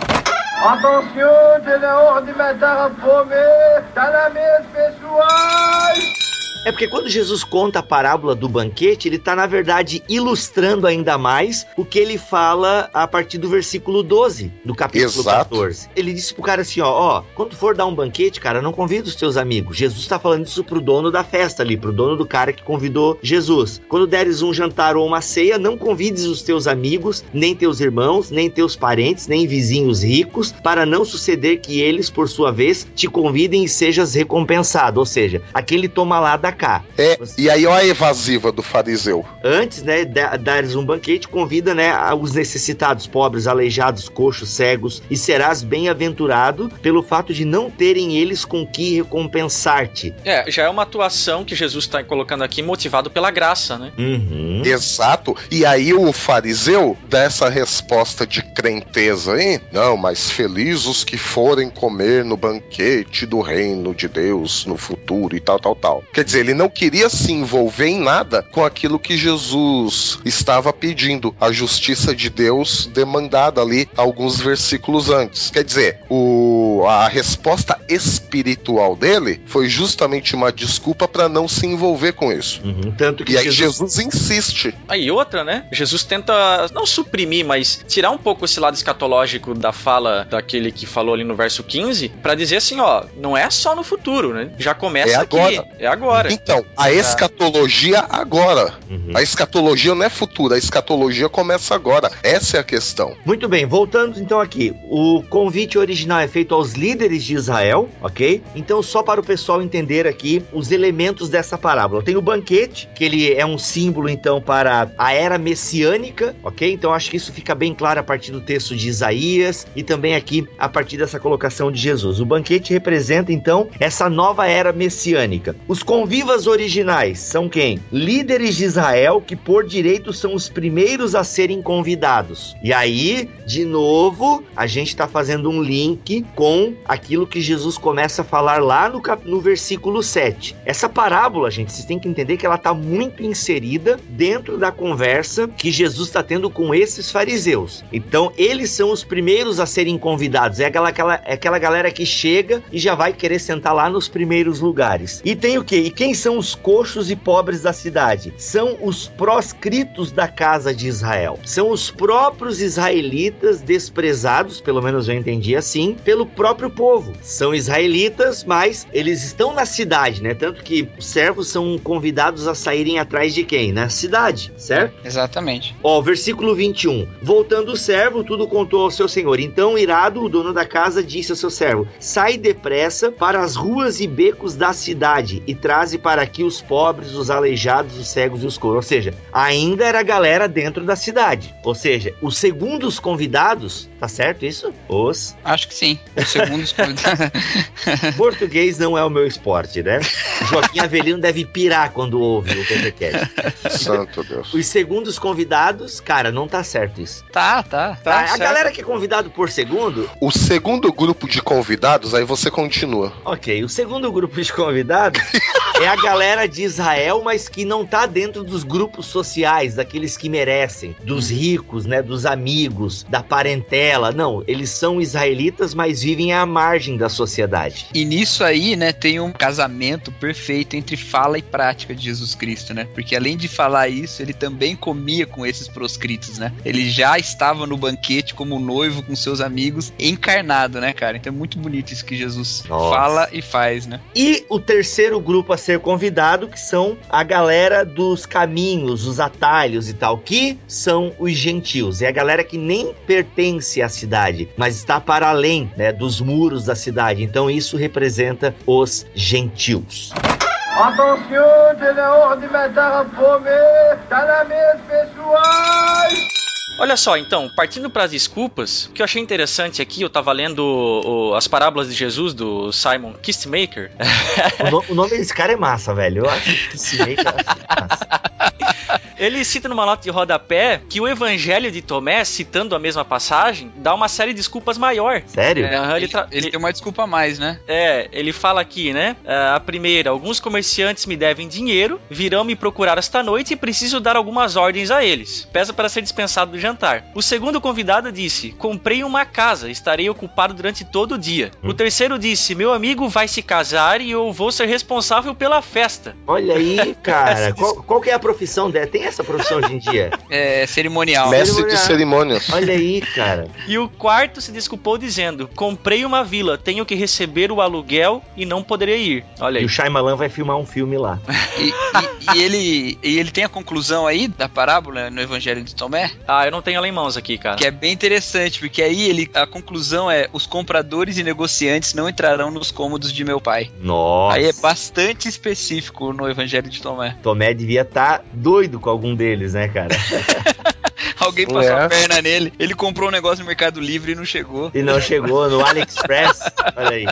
Fome. Tá pessoal. É porque quando Jesus conta a parábola do banquete, ele está, na verdade, ilustrando ainda mais o que ele fala a partir do versículo 12 do capítulo Exato. 14. Ele disse pro cara assim: ó, ó, quando for dar um banquete, cara, não convida os teus amigos. Jesus está falando isso pro dono da festa ali, pro dono do cara que convidou Jesus. Quando deres um jantar ou uma ceia, não convides os teus amigos, nem teus irmãos, nem teus parentes, nem vizinhos ricos, para não suceder que eles, por sua vez, te convidem e sejas recompensado. Ou seja, aquele toma lá da cá. É, e aí ó a evasiva do fariseu. Antes, né, da- dares um banquete, convida, né, os necessitados, pobres, aleijados, coxos, cegos, e serás bem-aventurado pelo fato de não terem eles com que recompensar-te. É, já é uma atuação que Jesus está colocando aqui motivado pela graça, né? Uhum. Exato. E aí o fariseu dá essa resposta de crenteza aí. Não, mas felizes os que forem comer no banquete do reino de Deus no futuro e tal, tal, tal. Quer dizer, ele não queria se envolver em nada com aquilo que Jesus estava pedindo. A justiça de Deus demandada ali alguns versículos antes. Quer dizer, o, a resposta espiritual dele foi justamente uma desculpa para não se envolver com isso. Uhum. Tanto que E aí Jesus... Jesus insiste. Aí outra, né? Jesus tenta não suprimir, mas tirar um pouco esse lado escatológico da fala daquele que falou ali no verso 15, pra dizer assim, ó, não é só no futuro, né? Já começa É aqui. agora. É agora. Então, a escatologia agora. Uhum. A escatologia não é futura, a escatologia começa agora. Essa é a questão. Muito bem, voltando então aqui. O convite original é feito aos líderes de Israel, ok? Então, só para o pessoal entender aqui os elementos dessa parábola. Tem o banquete, que ele é um símbolo então para a era messiânica, ok? Então, acho que isso fica bem claro a partir do texto de Isaías e também aqui a partir dessa colocação de Jesus. O banquete representa então essa nova era messiânica. Os convivas originais são quem? Líderes de Israel que por direito são os primeiros a serem convidados. E aí, de novo, a gente está fazendo um link com aquilo que Jesus começa a falar lá no, cap- no versículo 7. Essa parábola, gente, vocês têm que entender que ela está muito inserida dentro da conversa que Jesus está tendo com esses fariseus. Então, eles são os primeiros a serem convidados. É aquela, aquela, é aquela galera que chega e já vai querer sentar lá nos primeiros lugares. E tem o quê? E quem são os coxos e pobres da cidade? São os proscritos da casa de Israel. São os próprios israelitas desprezados, pelo menos eu entendi assim, pelo próprio povo. São israelitas, mas eles estão na cidade, né? Tanto que os servos são convidados a saírem atrás de quem? Na cidade, certo? Exatamente. Ó, versículo 21. Voltando o servo, tudo contou ao seu senhor. Então, irado, o dono da casa disse ao seu servo: Sai depressa para as ruas e becos da cidade e traze para aqui os pobres, os aleijados, os cegos e os coros. Ou seja, ainda era a galera dentro da cidade. Ou seja, os segundos convidados, tá certo isso? Os. Acho que sim. Segundo convidados. Português não é o meu esporte, né? Joaquim Avelino deve pirar quando ouve o podcast. Santo Deus. Os segundos convidados, cara, não tá certo isso. tá, tá. Tá, a certo. galera que é convidado por segundo, O segundo grupo de convidados, aí você continua. ok. O segundo grupo de convidados é a galera de Israel, mas que não tá dentro dos grupos sociais, daqueles que merecem, dos ricos, né, dos amigos, da parentela. Não, eles são israelitas, mas vivem à margem da sociedade. E nisso aí, né, tem um casamento perfeito entre fala e prática de Jesus Cristo, né? Porque além de falar isso, ele também comia com esses proscritos, né? Ele já estava no banquete como noivo com seus amigos, encarnado, né, cara? Então é muito bonito isso que Jesus Nossa. fala e faz, né? E o terceiro grupo a ser convidado, que são a galera dos caminhos, os atalhos e tal, que são os gentios. É a galera que nem pertence à cidade, mas está para além né, dos muros da cidade. Então isso representa os gentios. Attention, j'ai l'ordre de matar a fome. Tá na mesa, pessoal. Olha só, então, partindo para as desculpas, o que eu achei interessante aqui, eu tava lendo o- as parábolas de Jesus do Simon Kistmaker. O, no- o nome desse cara é massa, velho. Eu acho que eu acho massa. Ele cita numa nota de rodapé que o evangelho de Tomé, citando a mesma passagem, dá uma série de desculpas maior. Sério? É, ele, Ele, tra- ele tem uma desculpa a mais, né? É, ele fala aqui, né? ah, A primeira, alguns comerciantes me devem dinheiro, virão me procurar esta noite e preciso dar algumas ordens a eles. Peça para ser dispensado do jantar. O segundo convidado disse: Comprei uma casa, estarei ocupado durante todo o dia. O terceiro disse: Meu amigo vai se casar e eu vou ser responsável pela festa. Olha aí, cara. Qual, qual que é a profissão dela? Tem essa profissão hoje em dia? É cerimonial. Mestre de cerimônias. Olha aí, cara. E o quarto se desculpou dizendo: Comprei uma vila, tenho que receber o aluguel e não poderei ir. Olha E aí. o Shyamalan vai filmar um filme lá. E, e- e ele, e ele tem a conclusão aí da parábola no Evangelho de Tomé, Ah, eu não tenho ela em mãos aqui, cara. que é bem interessante, porque aí ele, a conclusão é: os compradores e negociantes não entrarão nos cômodos de meu pai. Nossa. Aí é bastante específico no Evangelho de Tomé. Tomé devia estar doido com algum deles, né, cara? Alguém passou É. a perna nele, ele comprou um negócio no Mercado Livre e não chegou. E não chegou no AliExpress. Olha aí.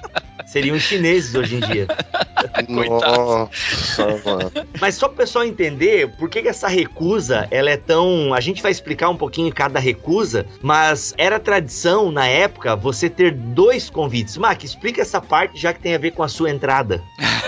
Seriam chineses hoje em dia. Nossa, mano. Mas só para o pessoal entender por que, que essa recusa ela é tão. A gente vai explicar um pouquinho cada recusa, mas era tradição na época você ter dois convites. Mac, explica essa parte já que tem a ver com a sua entrada.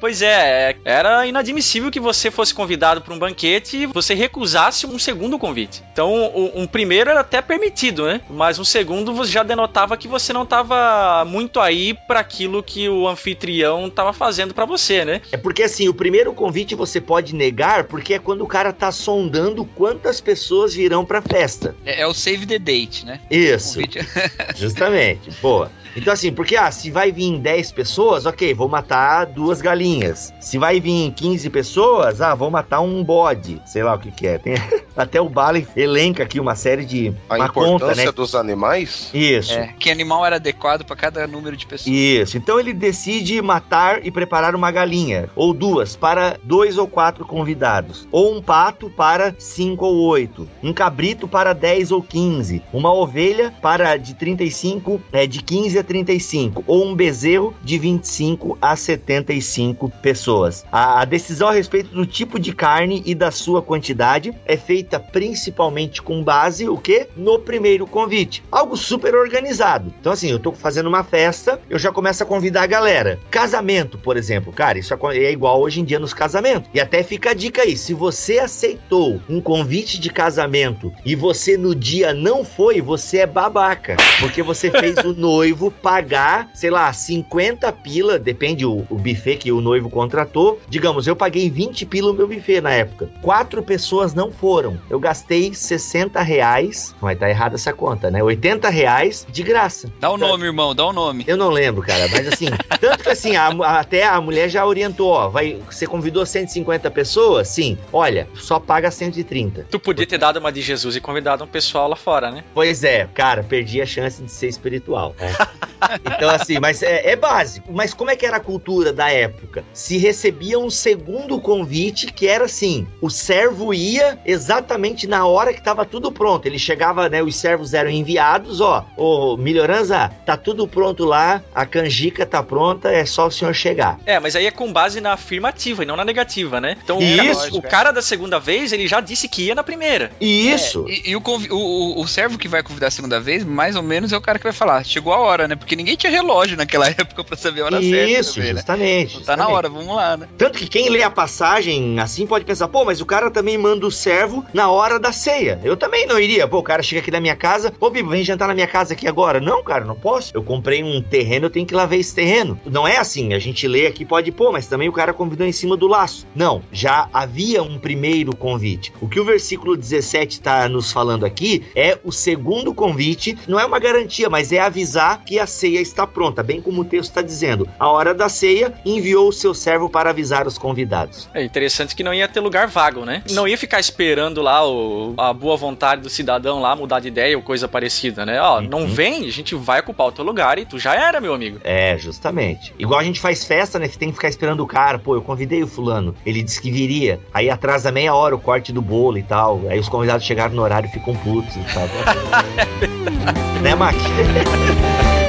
Pois é, era inadmissível que você fosse convidado para um banquete e você recusasse um segundo convite. Então, o- um primeiro era até permitido, né? Mas um segundo você já denotava que você não estava muito aí para aquilo que o anfitrião estava fazendo para você, né? É porque assim, o primeiro convite você pode negar porque é quando o cara tá sondando quantas pessoas virão pra festa. É, é o save the date, né? Isso. Justamente, boa. Então, assim, porque ah, se vai vir 10 pessoas, ok, vou matar duas galinhas. Se vai vir 15 pessoas, ah, vou matar um bode. Sei lá o que, que é. Tem- até o Balen elenca aqui uma série de. A uma importância conta, né? dos animais? Isso. É, que animal era adequado para cada número de pessoas. Isso. Então ele decide matar e preparar uma galinha, ou duas, para dois ou quatro convidados. Ou um pato para cinco ou oito. Um cabrito para 10 ou 15. Uma ovelha para de 35, é, de 15 a 35. Ou um bezerro de 25 a 75 pessoas. A, a decisão a respeito do tipo de carne e da sua quantidade é feita principalmente com base o que? No primeiro convite. Algo super organizado. Então assim, eu tô fazendo uma festa, eu já começo a convidar a galera. Casamento, por exemplo, cara, isso é igual hoje em dia nos casamentos. E até fica a dica aí, se você aceitou um convite de casamento e você no dia não foi, você é babaca, porque você fez o noivo pagar, sei lá, 50 pila, depende o, o buffet que o noivo contratou. Digamos, eu paguei 20 pila no meu buffet na época. Quatro pessoas não foram. Eu gastei 60 reais. Vai estar errada essa conta, né? 80 reais de graça. Dá o nome, irmão, dá o nome. Eu não lembro, cara, mas assim, tanto que assim, a- até a mulher já orientou, ó, vai, você convidou 150 pessoas? Sim. Olha, só paga 130. Tu podia ter dado uma de Jesus e convidado um pessoal lá fora, né? Pois é, cara, perdi a chance de ser espiritual. né? Então, assim, mas é, é básico. Mas como é que era a cultura da época? Se recebia um segundo convite que era assim: o servo ia exatamente na hora que tava tudo pronto. Ele chegava, né? Os servos eram enviados, ó. Ô, Melhorança, tá tudo pronto lá, a canjica tá pronta, é só o senhor chegar. É, mas aí é com base na afirmativa e não na negativa, né? Então o Isso. cara- o cara da segunda vez, ele já disse que ia na primeira. E isso. E, e o, convi- o, o, o servo que vai convidar a segunda vez, mais ou menos, é o cara que vai falar. Chegou a hora, né? Porque ninguém tinha relógio naquela época pra saber a hora certa. Isso, né? justamente. Tá na hora, vamos lá, né? Tanto que quem lê a passagem assim pode pensar, pô, mas o cara também manda o servo na hora da ceia. Eu também não iria. Pô, o cara chega aqui na minha casa, ô Bibo, vem jantar na minha casa aqui agora. Não, cara, não posso. Eu comprei um terreno, eu tenho que lá ver esse terreno. Não é assim, a gente lê aqui, pode pôr, mas também o cara convidou em cima do laço. Não, já havia um primeiro convite. O que o versículo 17 está nos falando aqui é o segundo convite, não é uma garantia, mas é avisar que a ceia está pronta, bem como o texto está dizendo. A hora da ceia enviou o seu servo para avisar os convidados. É interessante que não ia ter lugar vago, né? Não ia ficar esperando lá o, a boa vontade do cidadão lá mudar de ideia ou coisa parecida, né? Ó, Uhum. não vem, a gente vai ocupar o teu lugar e tu já era, meu amigo. É, justamente. Igual a gente faz festa, né? Você tem que ficar esperando o cara. Pô, eu convidei o fulano. Ele disse que viria. Aí atrasa meia hora o corte do bolo e tal. Aí os convidados chegaram no horário e ficam putos, sabe? né, Mac?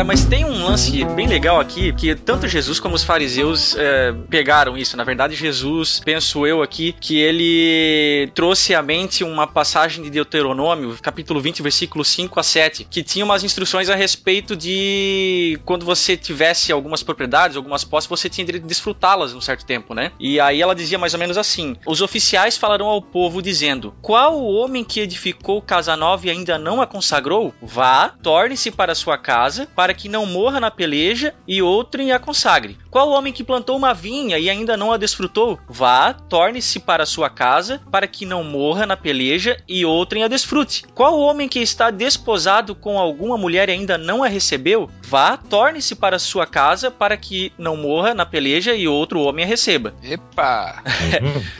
Cara, mas tem um lance bem legal aqui, que tanto Jesus como os fariseus é, pegaram isso. Na verdade, Jesus, penso eu aqui, que ele trouxe à mente uma passagem de Deuteronômio, capítulo 20, versículo 5 a 7, que tinha umas instruções a respeito de quando você tivesse algumas propriedades, algumas posses, você tinha direito de desfrutá-las um certo tempo, né? E aí ela dizia mais ou menos assim: Os oficiais falarão ao povo dizendo: Qual o homem que edificou casa nova e ainda não a consagrou? Vá, torne-se para sua casa, para que não morra na peleja e outrem a consagre. Qual o homem que plantou uma vinha e ainda não a desfrutou? Vá, torne-se para sua casa, para que não morra na peleja e outrem a desfrute. Qual o homem que está desposado com alguma mulher e ainda não a recebeu? Vá, torne-se para sua casa, para que não morra na peleja e outro homem a receba. Epa!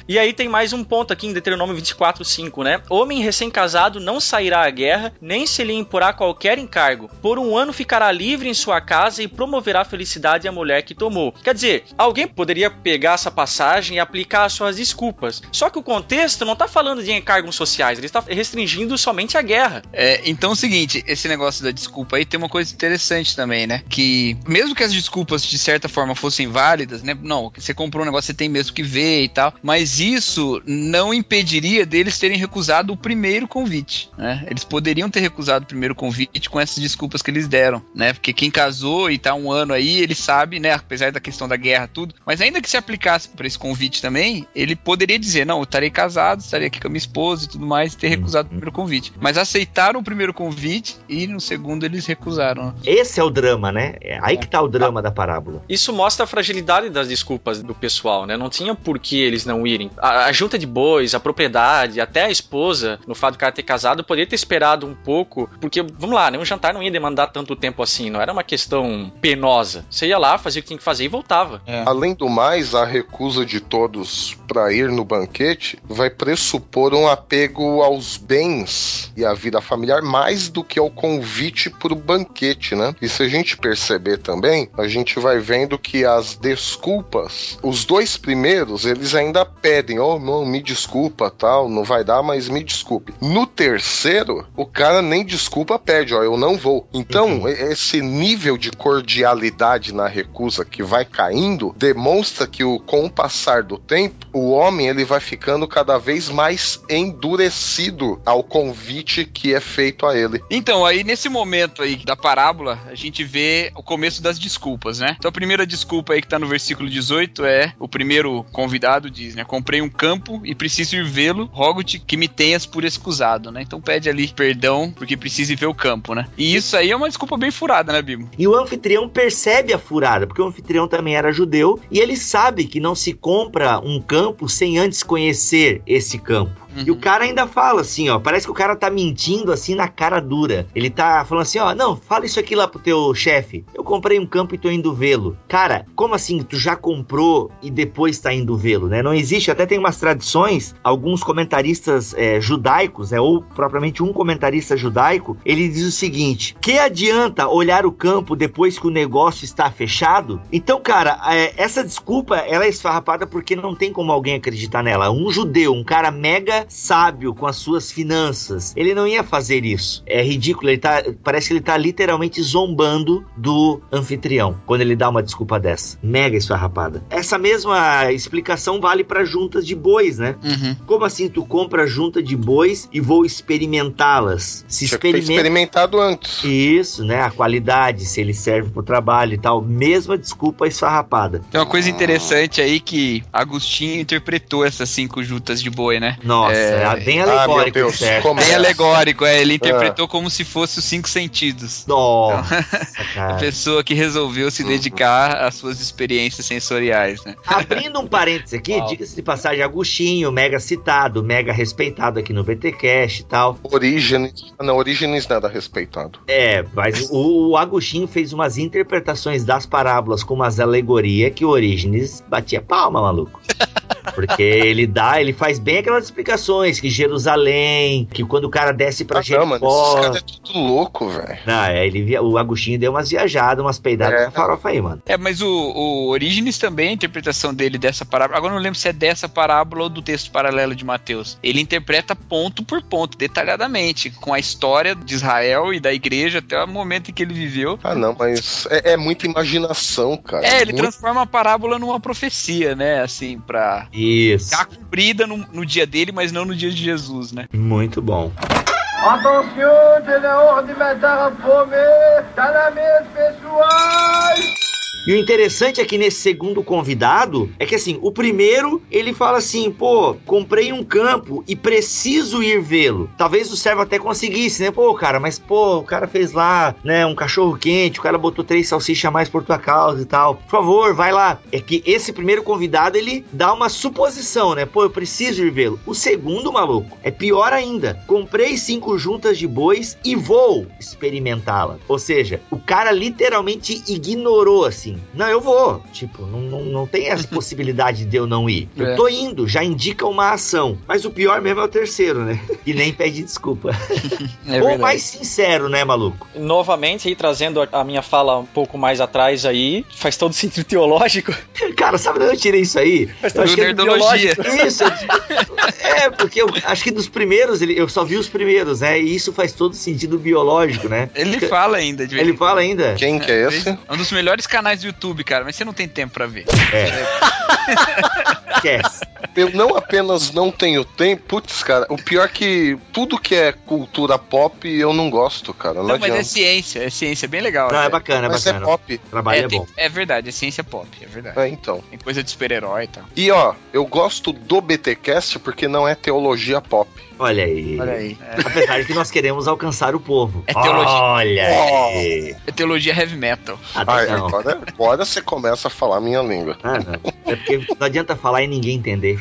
E aí tem mais um ponto aqui em Deuteronômio 24, 5, né? Homem recém-casado não sairá à guerra, nem se lhe imporá qualquer encargo. Por um ano ficará livre em sua casa e promoverá felicidade à mulher que tomou. Quer dizer, alguém poderia pegar essa passagem e aplicar as suas desculpas. Só que o contexto não tá falando de encargos sociais, ele está restringindo somente a guerra. É, então é o seguinte, esse negócio da desculpa aí tem uma coisa interessante também, né? Que mesmo que as desculpas de certa forma fossem válidas, né? Não, você comprou um negócio, você tem mesmo que ver e tal. Mas isso não impediria deles terem recusado o primeiro convite, né? Eles poderiam ter recusado o primeiro convite com essas desculpas que eles deram, né? Porque quem casou e tá um ano aí, ele sabe, né? Apesar da questão da guerra tudo, mas ainda que se aplicasse para esse convite também, ele poderia dizer, não, eu estarei casado, estarei aqui com a minha esposa e tudo mais, e ter recusado o primeiro convite. Mas aceitaram o primeiro convite e no segundo eles recusaram. Esse é o drama, né? É aí que tá o drama da parábola. Isso mostra a fragilidade das desculpas do pessoal, né? Não tinha por que eles não irem. A, a junta de bois, a propriedade, até a esposa, no fato do cara ter casado, poderia ter esperado um pouco, porque, vamos lá, né? Um jantar não ia demandar tanto tempo assim, não era uma questão penosa. Você ia lá, fazia o que tinha que fazer e voltava. Além do mais, a recusa de todos para ir no banquete vai pressupor um apego aos bens e à vida familiar mais do que ao convite para o banquete, né? E se a gente perceber também, a gente vai vendo que as desculpas, os dois primeiros, eles ainda pedem, oh, não, me desculpa, tal, não vai dar, mas me desculpe. No terceiro, o cara nem desculpa pede, ó, eu não vou. Então, esse nível de cordialidade na recusa que vai caindo demonstra que o, com o passar do tempo, o homem ele vai ficando cada vez mais endurecido ao convite que é feito a ele. Então, aí nesse momento aí da parábola, a gente vê o começo das desculpas, né? Então a primeira desculpa aí que tá no versículo 18 é o primeiro convidado diz, né? Comprei um campo e preciso ir vê-lo, rogo-te que me tenhas por excusado, né? Então pede ali perdão porque precisa ir ver o campo, né? E isso aí é uma desculpa bem furada, né, Bibo? E o anfitrião percebe a furada, porque o anfitrião também era judeu e ele sabe que não se compra um campo sem antes conhecer esse campo. E o cara ainda fala assim, ó, parece que o cara tá mentindo assim na cara dura. Ele tá falando assim, ó, não, fala isso aqui lá pro teu chefe. Eu comprei um campo e tô indo vê-lo. Cara, como assim tu já comprou e depois tá indo vê-lo, né? Não existe, até tem umas tradições, alguns comentaristas é, judaicos, é, ou propriamente um comentarista judaico, ele diz o seguinte: que adianta olhar o campo depois que o negócio está fechado? Então, cara, é, essa desculpa ela é esfarrapada porque não tem como alguém acreditar nela. Um judeu, um cara mega é sábio com as suas finanças, ele não ia fazer isso. É ridículo, ele tá, parece que ele tá literalmente zombando do anfitrião quando ele dá uma desculpa dessa. Mega esfarrapada. Essa mesma explicação vale para juntas de bois, né? Uhum. Como assim tu compra junta de bois e vou experimentá-las? Se ter experimenta experimentado antes. isso, né? A qualidade, se ele serve pro trabalho e tal. Mesma desculpa esfarrapada. Tem uma coisa interessante aí que Agostinho interpretou essas cinco juntas de boi, né? Nossa, É. é bem Ah, meu alegórico, Deus, certo? como Bem é? alegórico, é. Ele interpretou como se fosse os cinco sentidos. Nossa, A cara. pessoa que resolveu se dedicar às suas experiências sensoriais, né? Abrindo um parênteses aqui, Uau. diga-se de passagem, Agostinho, mega citado, mega respeitado aqui no BTcast e tal. Orígenes. Não, Orígenes nada respeitado. É, mas o, o Agostinho fez umas interpretações das parábolas com umas alegorias que o Orígenes batia palma, maluco. Porque ele dá, ele faz bem aquelas explicações que Jerusalém, que quando o cara desce pra Ah, não, mano, esses Jericó. caras é tudo louco, velho. Não, é, ele via, o Agostinho deu umas viajadas, umas peidadas É. na farofa aí, mano. É, mas o, o Orígenes também, a interpretação dele dessa parábola, agora não lembro se é dessa parábola ou do texto paralelo de Mateus. Ele interpreta ponto por ponto, detalhadamente, com a história de Israel e da igreja até o momento em que ele viveu. Ah, não, mas é, é muita imaginação, cara. É, ele Muito- transforma a parábola numa profecia, né? Assim, pra Isso. ficar cumprida no, no dia dele, mas não no dia de Jesus, né? Muito bom. Attention, tem a hora de matar a fome. Tá na mesa, pessoal. E o interessante aqui nesse segundo convidado é que assim, o primeiro ele fala assim, pô, comprei um campo e preciso ir vê-lo. Talvez o servo até conseguisse, né? Pô, cara, mas pô, o cara fez lá, né, um cachorro quente, o cara botou três salsichas a mais por tua causa e tal. Por favor, vai lá. É que esse primeiro convidado ele dá uma suposição, né? Pô, eu preciso ir vê-lo. O segundo, maluco, é pior ainda. Comprei cinco juntas de bois e vou experimentá-la. Ou seja, o cara literalmente ignorou assim. Não, eu vou. Tipo, não, não, não tem essa possibilidade de eu não ir. Eu É. tô indo, já indica uma ação. Mas o pior mesmo é o terceiro, né? E nem pede desculpa. É Ou mais sincero, né, maluco? Novamente, aí trazendo a- minha fala um pouco mais atrás aí, faz todo sentido teológico. Cara, sabe de onde eu tirei isso aí? Faz todo é sentido biológico. Isso, é, porque eu acho que dos primeiros, eu só vi os primeiros, né? E isso faz todo sentido biológico, né? Ele fala ainda, de Ele fala ainda. Quem que é esse? É um dos melhores canais do YouTube, cara, mas você não tem tempo pra ver. Esquece. Eu não apenas não tenho tempo, putz, cara, o pior é que tudo que é cultura pop eu não gosto, cara. Não, Não, mas é ciência, é ciência bem legal. Não, é até. bacana, é Mas é bacana. pop. O trabalho é, é, tem- bom. é verdade, é ciência pop, é verdade. É, então. Tem coisa de super-herói e tal. E ó, eu gosto do BTcast porque não é teologia pop. Olha aí. Olha aí. É, Apesar de que nós queremos alcançar o povo. É teologia. Olha aí. é teologia heavy metal. Ai, Atenção. agora, agora você começa a falar a minha língua. Ah, não. É porque não adianta falar e ninguém entender.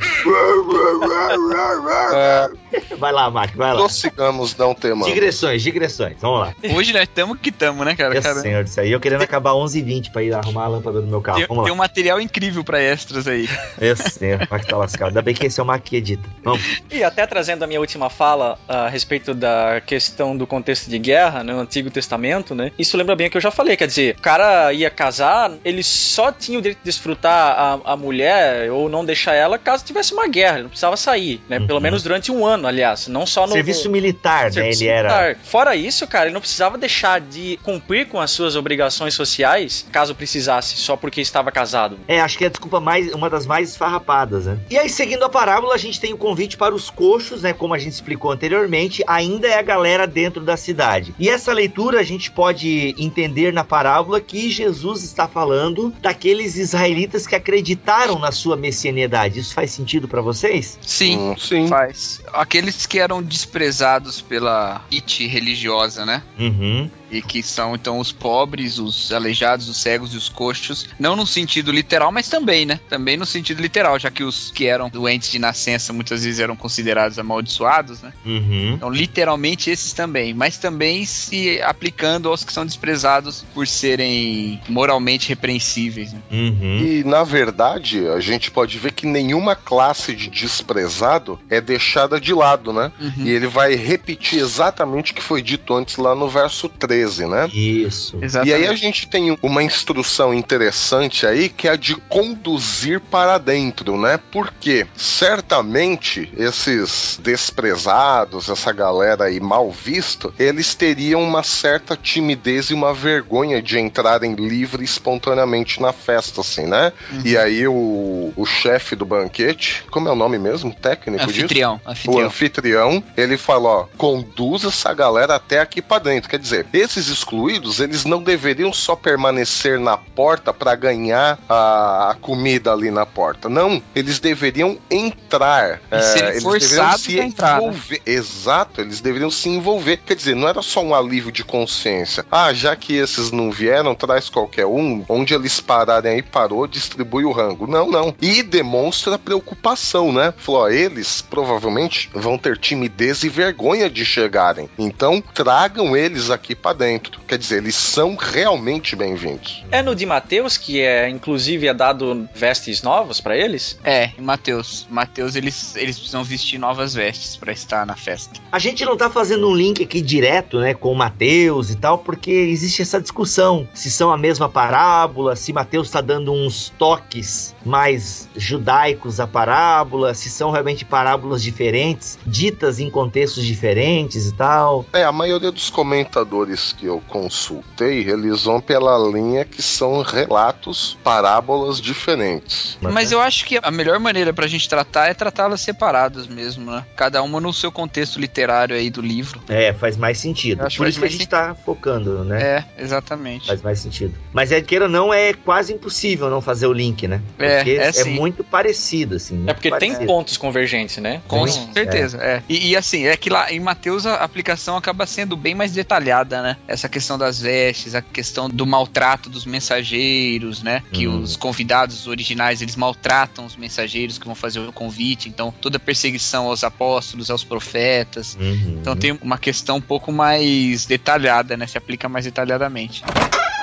Vai lá, Mark, vai lá. Prossigamos não tema. Digressões, digressões. Vamos lá. Hoje nós estamos que estamos, né, cara? Meu Cara, senhor disso aí. Eu querendo acabar 11h20 pra ir arrumar a lâmpada do meu carro. tem, Vamos tem lá. um material incrível pra extras aí. Meu senhor, Mark tá lascado. Ainda bem que esse é o Mark que edita. Vamos. E até trazendo a minha última fala a respeito da questão do contexto de guerra no Antigo Testamento, né? Isso lembra bem o que eu já falei, quer dizer, o cara ia casar, ele só tinha o direito de desfrutar a, a mulher ou não deixar ela caso tivesse uma guerra, ele não precisava sair, né? Pelo Uhum. menos durante um ano, aliás, não só no Serviço militar, né? Serviço Ele era. militar. Fora isso, cara, ele não precisava deixar de cumprir com as suas obrigações sociais, caso precisasse, só porque estava casado. É, acho que é a desculpa mais, uma das mais esfarrapadas, né? E aí, seguindo a parábola, a gente tem o convite para os coxos, né? Como a gente explicou anteriormente, ainda é a galera dentro da cidade. E essa leitura a gente pode entender na parábola que Jesus está falando daqueles israelitas que acreditaram na sua messianidade. Isso faz sentido para vocês? Sim, Hum, sim. faz. Aqueles que eram desprezados pela elite religiosa, né? Uhum. E que são então os pobres, os aleijados, os cegos e os coxos, não no sentido literal, mas também, né? Também no sentido literal, já que os que eram doentes de nascença muitas vezes eram considerados amaldiçoados, né? Uhum. Então, literalmente esses também, mas também se aplicando aos que são desprezados por serem moralmente repreensíveis. Né? Uhum. E na verdade, a gente pode ver que nenhuma classe de desprezado é deixada de lado, né? Uhum. E ele vai repetir exatamente o que foi dito antes lá no verso 13. 13, né? Isso. E aí a gente tem uma instrução interessante aí que é a de conduzir para dentro, né? Porque certamente esses desprezados, essa galera aí mal visto, eles teriam uma certa timidez e uma vergonha de entrarem livre e espontaneamente na festa, assim, né? Uhum. E aí o, o chefe do banquete, como é o nome mesmo? Técnico disso? Anfitrião, O anfitrião. anfitrião, ele fala, ó, conduz essa galera até aqui pra dentro. Quer dizer, esses excluídos, eles não deveriam só permanecer na porta pra ganhar a, a comida ali na porta. Não, eles deveriam entrar. E serem eles forçados deveriam a entrar, né? envolver. Exato, eles deveriam se envolver. Quer dizer, não era só um alívio de consciência. Ah, já que esses não vieram, traz qualquer um. Onde eles pararem aí, parou, distribui o rango. Não, não. E demonstra preocupação, né? Falou, ó, eles provavelmente vão ter timidez e vergonha de chegarem. Então, tragam eles aqui pra dentro. Quer dizer, eles são realmente bem-vindos. É no de Mateus que é, inclusive, é dado vestes novas pra eles? É, em Mateus. Mateus, eles, eles precisam vestir novas vestes pra estar na festa. A gente não tá fazendo um link aqui direto, né, com Mateus e tal, porque existe essa discussão se são a mesma parábola, se Mateus tá dando uns toques mais judaicos à parábola, se são realmente parábolas diferentes, ditas em contextos diferentes e tal. É, a maioria dos comentadores que eu consultei, eles vão pela linha que são relatos, parábolas diferentes. Mas eu acho que a melhor maneira pra gente tratar é tratá-las separadas mesmo, né? Cada uma no seu contexto literário aí do livro. É, faz mais sentido. Por isso que a gente tá focando, né? É, exatamente. Faz mais sentido. Mas é queira ou não, é quase impossível não fazer o link, né? É, Porque é sim. muito parecido, assim. É porque tem parecido. pontos convergentes, né? Com Sim, certeza, é. E, e assim, é que lá em Mateus a aplicação acaba sendo bem mais detalhada, né? Essa questão das vestes, a questão do maltrato dos mensageiros, né? Que Hum. os convidados originais, eles maltratam os mensageiros que vão fazer o convite. Então, toda a perseguição aos apóstolos, aos profetas. Uhum. Então tem uma questão um pouco mais detalhada, né? Se aplica mais detalhadamente.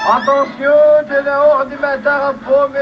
Attention, tem a ordem de matar a fome.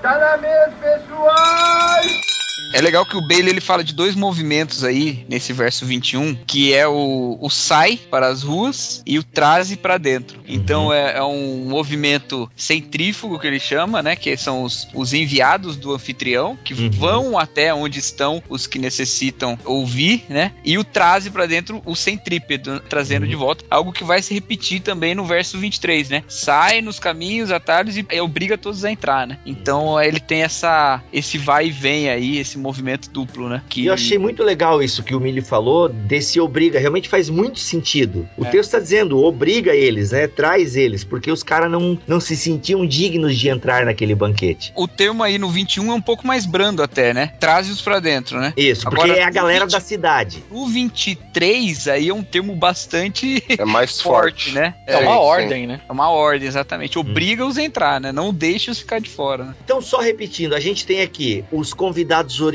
Tá na mesa, pessoal. É legal que o Bailey ele fala de dois movimentos aí nesse verso 21, que é o, o sai para as ruas e o traze para dentro. Então é, é um movimento centrífugo que ele chama, né? Que são os, os enviados do anfitrião que Uhum. vão até onde estão os que necessitam ouvir, né? E o traze para dentro o centrípedo trazendo de volta, algo que vai se repetir também no verso 23, né? Sai nos caminhos, atalhos e e obriga todos a entrar, né? Então ele tem essa esse vai e vem aí, esse movimento duplo, né? Que E eu achei muito legal isso que o Milly falou, desse obriga, realmente faz muito sentido. O É. texto está dizendo, obriga eles, né? Traz eles, porque os caras não, não se sentiam dignos de entrar naquele banquete. o termo aí no 21 é um pouco mais brando até, né? Traze-os pra dentro, né? Isso, porque Agora, é a galera gente- da cidade. O 23 aí é um termo bastante É mais forte, forte. né? É Sim, uma sim. ordem, né? É uma ordem, exatamente. Obriga-os a entrar, né? Não deixe-os ficar de fora, né? Então, só repetindo, a gente tem aqui os convidados originais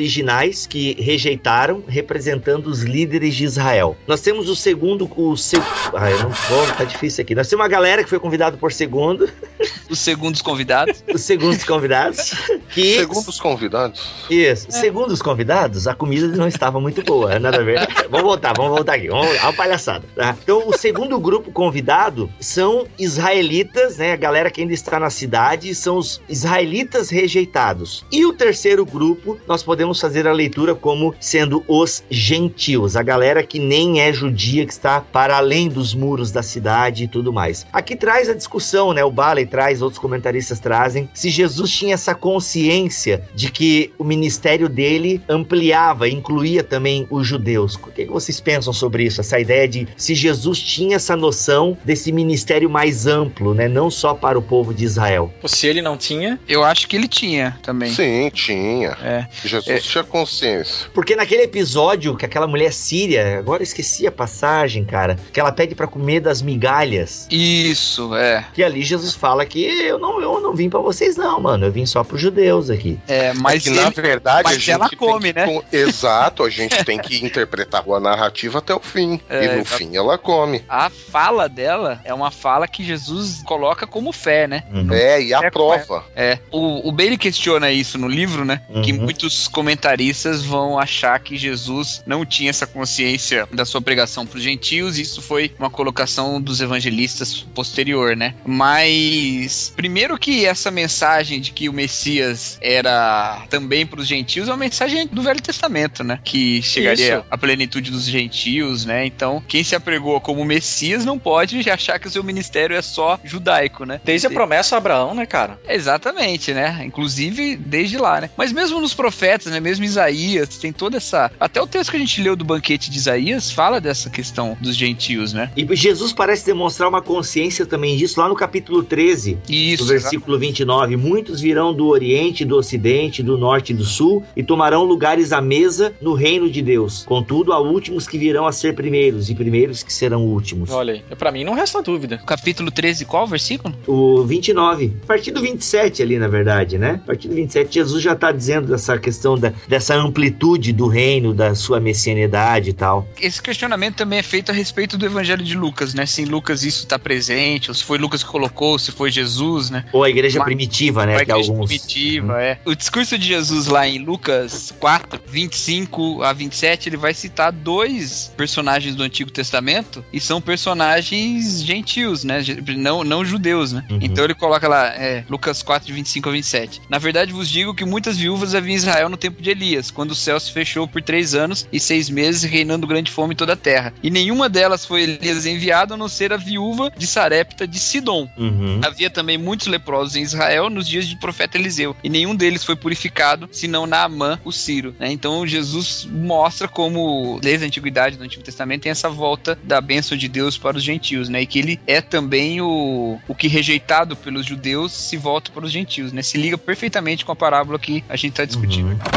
que rejeitaram, representando os líderes de Israel. Nós temos o segundo, o seg... Ah, eu não vou, tá difícil aqui. Nós temos uma galera que foi convidada por segundo, Os segundos convidados. os segundos convidados, que Segundo os convidados, Isso. Segundo os convidados, a comida não estava muito boa, nada a ver. vamos voltar, vamos voltar aqui. Vamos lá, uma palhaçada. tá? Então, o segundo grupo convidado são israelitas, né? A galera que ainda está na cidade, são os israelitas rejeitados. E o terceiro grupo, nós podemos fazer a leitura como sendo os gentios, a galera que nem é judia, que está para além dos muros da cidade e tudo mais. Aqui traz a discussão, né? O Baley traz, outros comentaristas trazem, se Jesus tinha essa consciência de que o ministério dele ampliava, incluía também os judeus. O que, que vocês pensam sobre isso? Essa ideia de se Jesus tinha essa noção desse ministério mais amplo, né? Não só para o povo de Israel. Se ele não tinha, Eu acho que ele tinha também. sim, tinha. É. Jesus É. tinha consciência. Porque naquele episódio que aquela mulher síria, agora eu esqueci a passagem, cara, que ela pede para comer das migalhas. Isso, é. Que ali Jesus fala que eu não, eu não vim para vocês não, mano, eu vim só para os judeus aqui. É, mas que ele- na verdade mas a gente ela come, que né? Exato, a gente tem que interpretar a narrativa até o fim. É, e no exato. fim ela come. a fala dela é uma fala que Jesus coloca como fé, né? Uhum. É, e É, a prova. É. O, o Bailey questiona isso no livro, né? Uhum. Que muitos comentaristas vão achar que Jesus não tinha essa consciência da sua pregação para os gentios, isso foi uma colocação dos evangelistas posterior, né? Mas primeiro que essa mensagem de que o Messias era também para os gentios é uma mensagem do Velho Testamento, né? Que chegaria Isso. à plenitude dos gentios, né? Então, quem se apregou como Messias não pode achar que o seu ministério é só judaico, né? Desde a promessa a Abraão, né, cara? Exatamente, né? Inclusive desde lá, né? Mas mesmo nos profetas, né? Mesmo Isaías, tem toda essa. Até o texto que a gente leu do banquete de Isaías fala dessa questão dos gentios, né? E Jesus parece demonstrar uma consciência também disso lá no capítulo 13, Isso. no versículo 29. Muitos virão do Oriente, do Ocidente, do Norte e do Sul e tomarão lugares à mesa no reino de Deus. Contudo, há últimos que virão a ser primeiros e primeiros que serão últimos. Olha aí. Pra mim não resta dúvida. Capítulo 13, qual versículo? O 29, a partir do 27 ali, na verdade, né? A partir do 27, Jesus já está dizendo dessa questão da, dessa amplitude do reino, da sua messianidade e tal. Esse questionamento também é feito a respeito do evangelho de Lucas, né? Se em Lucas isso está presente, ou se foi Lucas que colocou, se foi Jesus, né? Ou a igreja Mas- primitiva, né? Que igreja alguns. primitiva, é. O discurso de Jesus lá em Lucas 4, 25 a 27, ele vai citar dois personagens do Antigo Testamento e são personagens gentios, né? Não, não judeus, né? Uhum. Então ele coloca lá, é, Lucas 4, de 25 a 27. Na verdade vos digo que muitas viúvas havia em Israel no tempo de Elias, quando o céu se fechou por três anos e seis meses, reinando grande fome em toda a terra. E nenhuma delas foi Elias enviado, a não ser a viúva de Sarepta de Sidom. Uhum. Havia também muitos leprosos em Israel nos dias do profeta Eliseu, e nenhum deles foi purificado, senão Naamã, o Ciro. né? Então Jesus mostra como, desde a antiguidade do Antigo Testamento, tem essa volta da bênção de Deus para os gentios, né? E que ele é também o, o que rejeitado pelos judeus se volta para os gentios, né? Se liga perfeitamente com a parábola que a gente está discutindo. Uhum.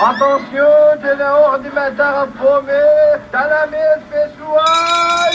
Attention, tem a ordem de matar a fome. Tá na mesa, pessoal.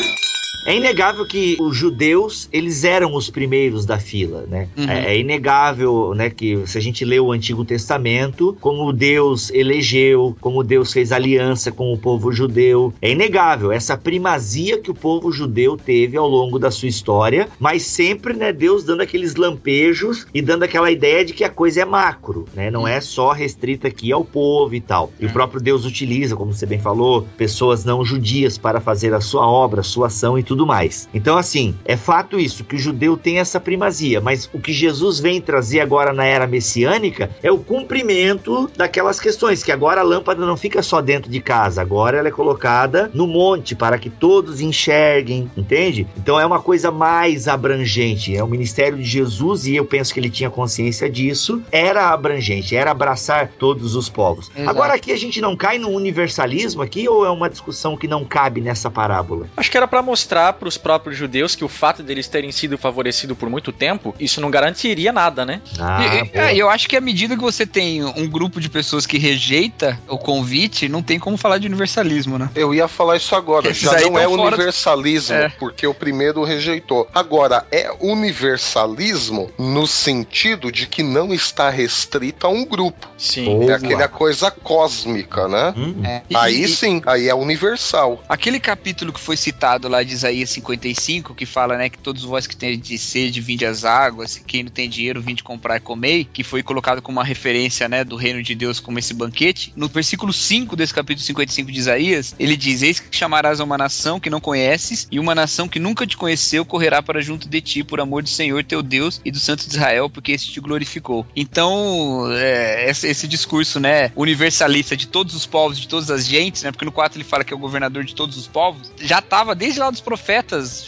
É inegável que os judeus, eles eram os primeiros da fila, né? Uhum. É, é inegável, né, que se a gente lê o Antigo Testamento, como Deus elegeu, como Deus fez aliança com o povo judeu, é inegável essa primazia que o povo judeu teve ao longo da sua história, mas sempre, né, Deus dando aqueles lampejos e dando aquela ideia de que a coisa é macro, né? Não é só restrita aqui ao povo e tal. E o próprio Deus utiliza, como você bem falou, pessoas não judias para fazer a sua obra, a sua ação e tudo mais. Então, assim, é fato isso, que o judeu tem essa primazia, mas o que Jesus vem trazer agora na era messiânica é o cumprimento daquelas questões, que agora a lâmpada não fica só dentro de casa, agora ela é colocada no monte para que todos enxerguem, entende? Então é uma coisa mais abrangente, é o ministério de Jesus e eu penso que ele tinha consciência disso, era abrangente, era abraçar todos os povos. Exato. Agora aqui a gente não cai no universalismo aqui ou é uma discussão que não cabe nessa parábola? Acho que era pra mostrar pros próprios judeus que o fato deles terem sido favorecidos por muito tempo, isso não garantiria nada, né? Ah, E- é, eu acho que à medida que você tem um grupo de pessoas que rejeita o convite, não tem como falar de universalismo, né? Eu ia falar isso agora. Esses Já não é universalismo, É. porque o primeiro rejeitou. Agora, é universalismo no sentido de que não está restrito a um grupo. Sim. Boa. É aquela coisa cósmica, né? Hum, É. Aí e- sim, aí é universal. Aquele capítulo que foi citado lá de Isaías 55, que fala, né, que todos vós que têm de sede, vinde às águas, quem não tem dinheiro, vinde comprar e comer, que foi colocado como uma referência, né, do reino de Deus como esse banquete. No versículo 5 desse capítulo 55 de Isaías, ele diz: Eis que chamarás a uma nação que não conheces, e uma nação que nunca te conheceu correrá para junto de ti, por amor do Senhor teu Deus e do Santo de Israel, porque esse te glorificou. Então, é, esse, esse discurso, né, universalista de todos os povos, de todas as gentes, né, porque no 4 ele fala que é o governador de todos os povos, já estava desde lá dos profetas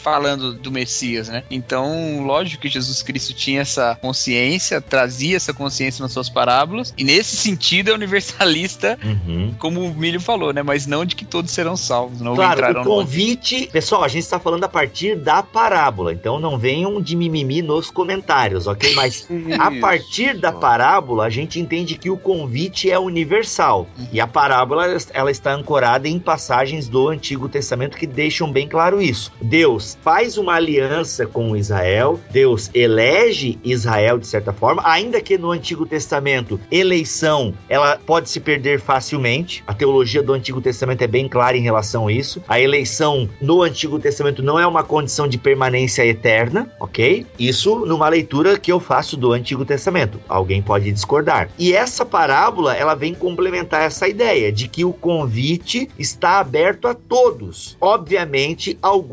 falando do Messias, né? Então, lógico que Jesus Cristo tinha essa consciência, trazia essa consciência nas suas parábolas, e nesse sentido é universalista, uhum. como o Milho falou, né, mas não de que todos serão salvos, não Claro, entrarão o no convite. Pessoal, a gente está falando a partir da parábola, então não venham de mimimi nos comentários, ok? Mas a partir da parábola, a gente entende que o convite é universal. E a parábola, ela está ancorada em passagens do Antigo Testamento que deixam bem claro isso. Isso. Deus faz uma aliança com Israel, Deus elege Israel de certa forma, ainda que no Antigo Testamento eleição ela pode se perder facilmente. A teologia do Antigo Testamento é bem clara em relação a isso. A eleição no Antigo Testamento não é uma condição de permanência eterna, ok? Isso numa leitura que eu faço do Antigo Testamento. Alguém pode discordar. E essa parábola ela vem complementar essa ideia de que o convite está aberto a todos. Obviamente, alguns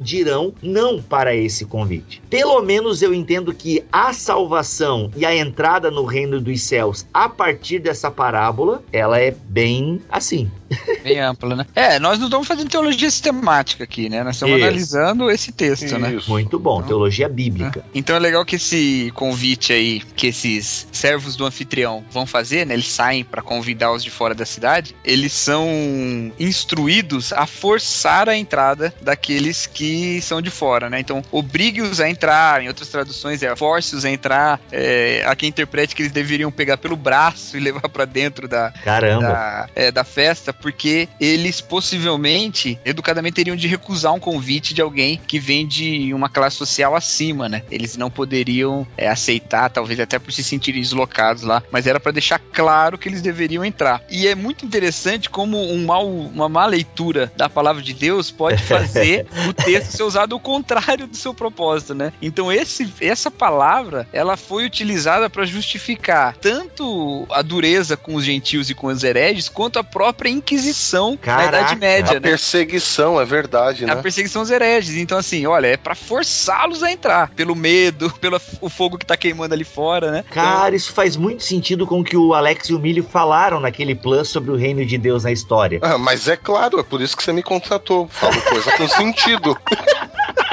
dirão não para esse convite. Pelo menos eu entendo que a salvação e a entrada no reino dos céus a partir dessa parábola, ela é bem assim. Bem ampla, né? É, nós não estamos fazendo teologia sistemática aqui, né? Nós estamos Isso. analisando esse texto, né? Isso. Muito bom, Então, teologia bíblica. Então é legal que esse convite aí, que esses servos do anfitrião vão fazer, né? Eles saem para convidar os de fora da cidade. Eles são instruídos a forçar a entrada daqueles que são de fora, né? Então, obrigue-os a entrar. Em outras traduções é force-os a entrar. É, há quem interprete que eles deveriam pegar pelo braço e levar para dentro da, Caramba. da, é, da festa, porque eles possivelmente, educadamente, teriam de recusar um convite de alguém que vem de uma classe social acima, né? Eles não poderiam é, aceitar, talvez até por se sentirem deslocados lá, mas era para deixar claro que eles deveriam entrar. E é muito interessante como um mal, uma má leitura da palavra de Deus pode fazer o texto ser usado ao contrário do seu propósito, né? Então esse, essa palavra, ela foi utilizada para justificar tanto a dureza com os gentios e com os hereges, quanto a própria Inquisição Caraca. na Idade Média, A né? perseguição, é verdade, A né? perseguição aos hereges. Então, assim, olha, é pra forçá-los a entrar. Pelo medo, pelo o fogo que tá queimando ali fora, né? Cara, isso faz muito sentido com o que o Alex e o Milho falaram naquele plus sobre o reino de Deus na história. Ah, mas é claro, é por isso que você me contratou. Falo coisa com sentido.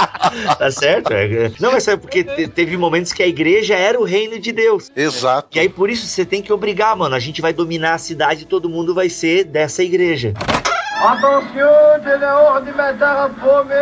Tá certo? É, Não, mas é porque te- teve momentos que a igreja era o reino de Deus. Exato. E aí, por isso, você tem que obrigar, mano. A gente vai dominar a cidade e todo mundo vai ser dessa igreja. Attention, tem a hora de matar a fome.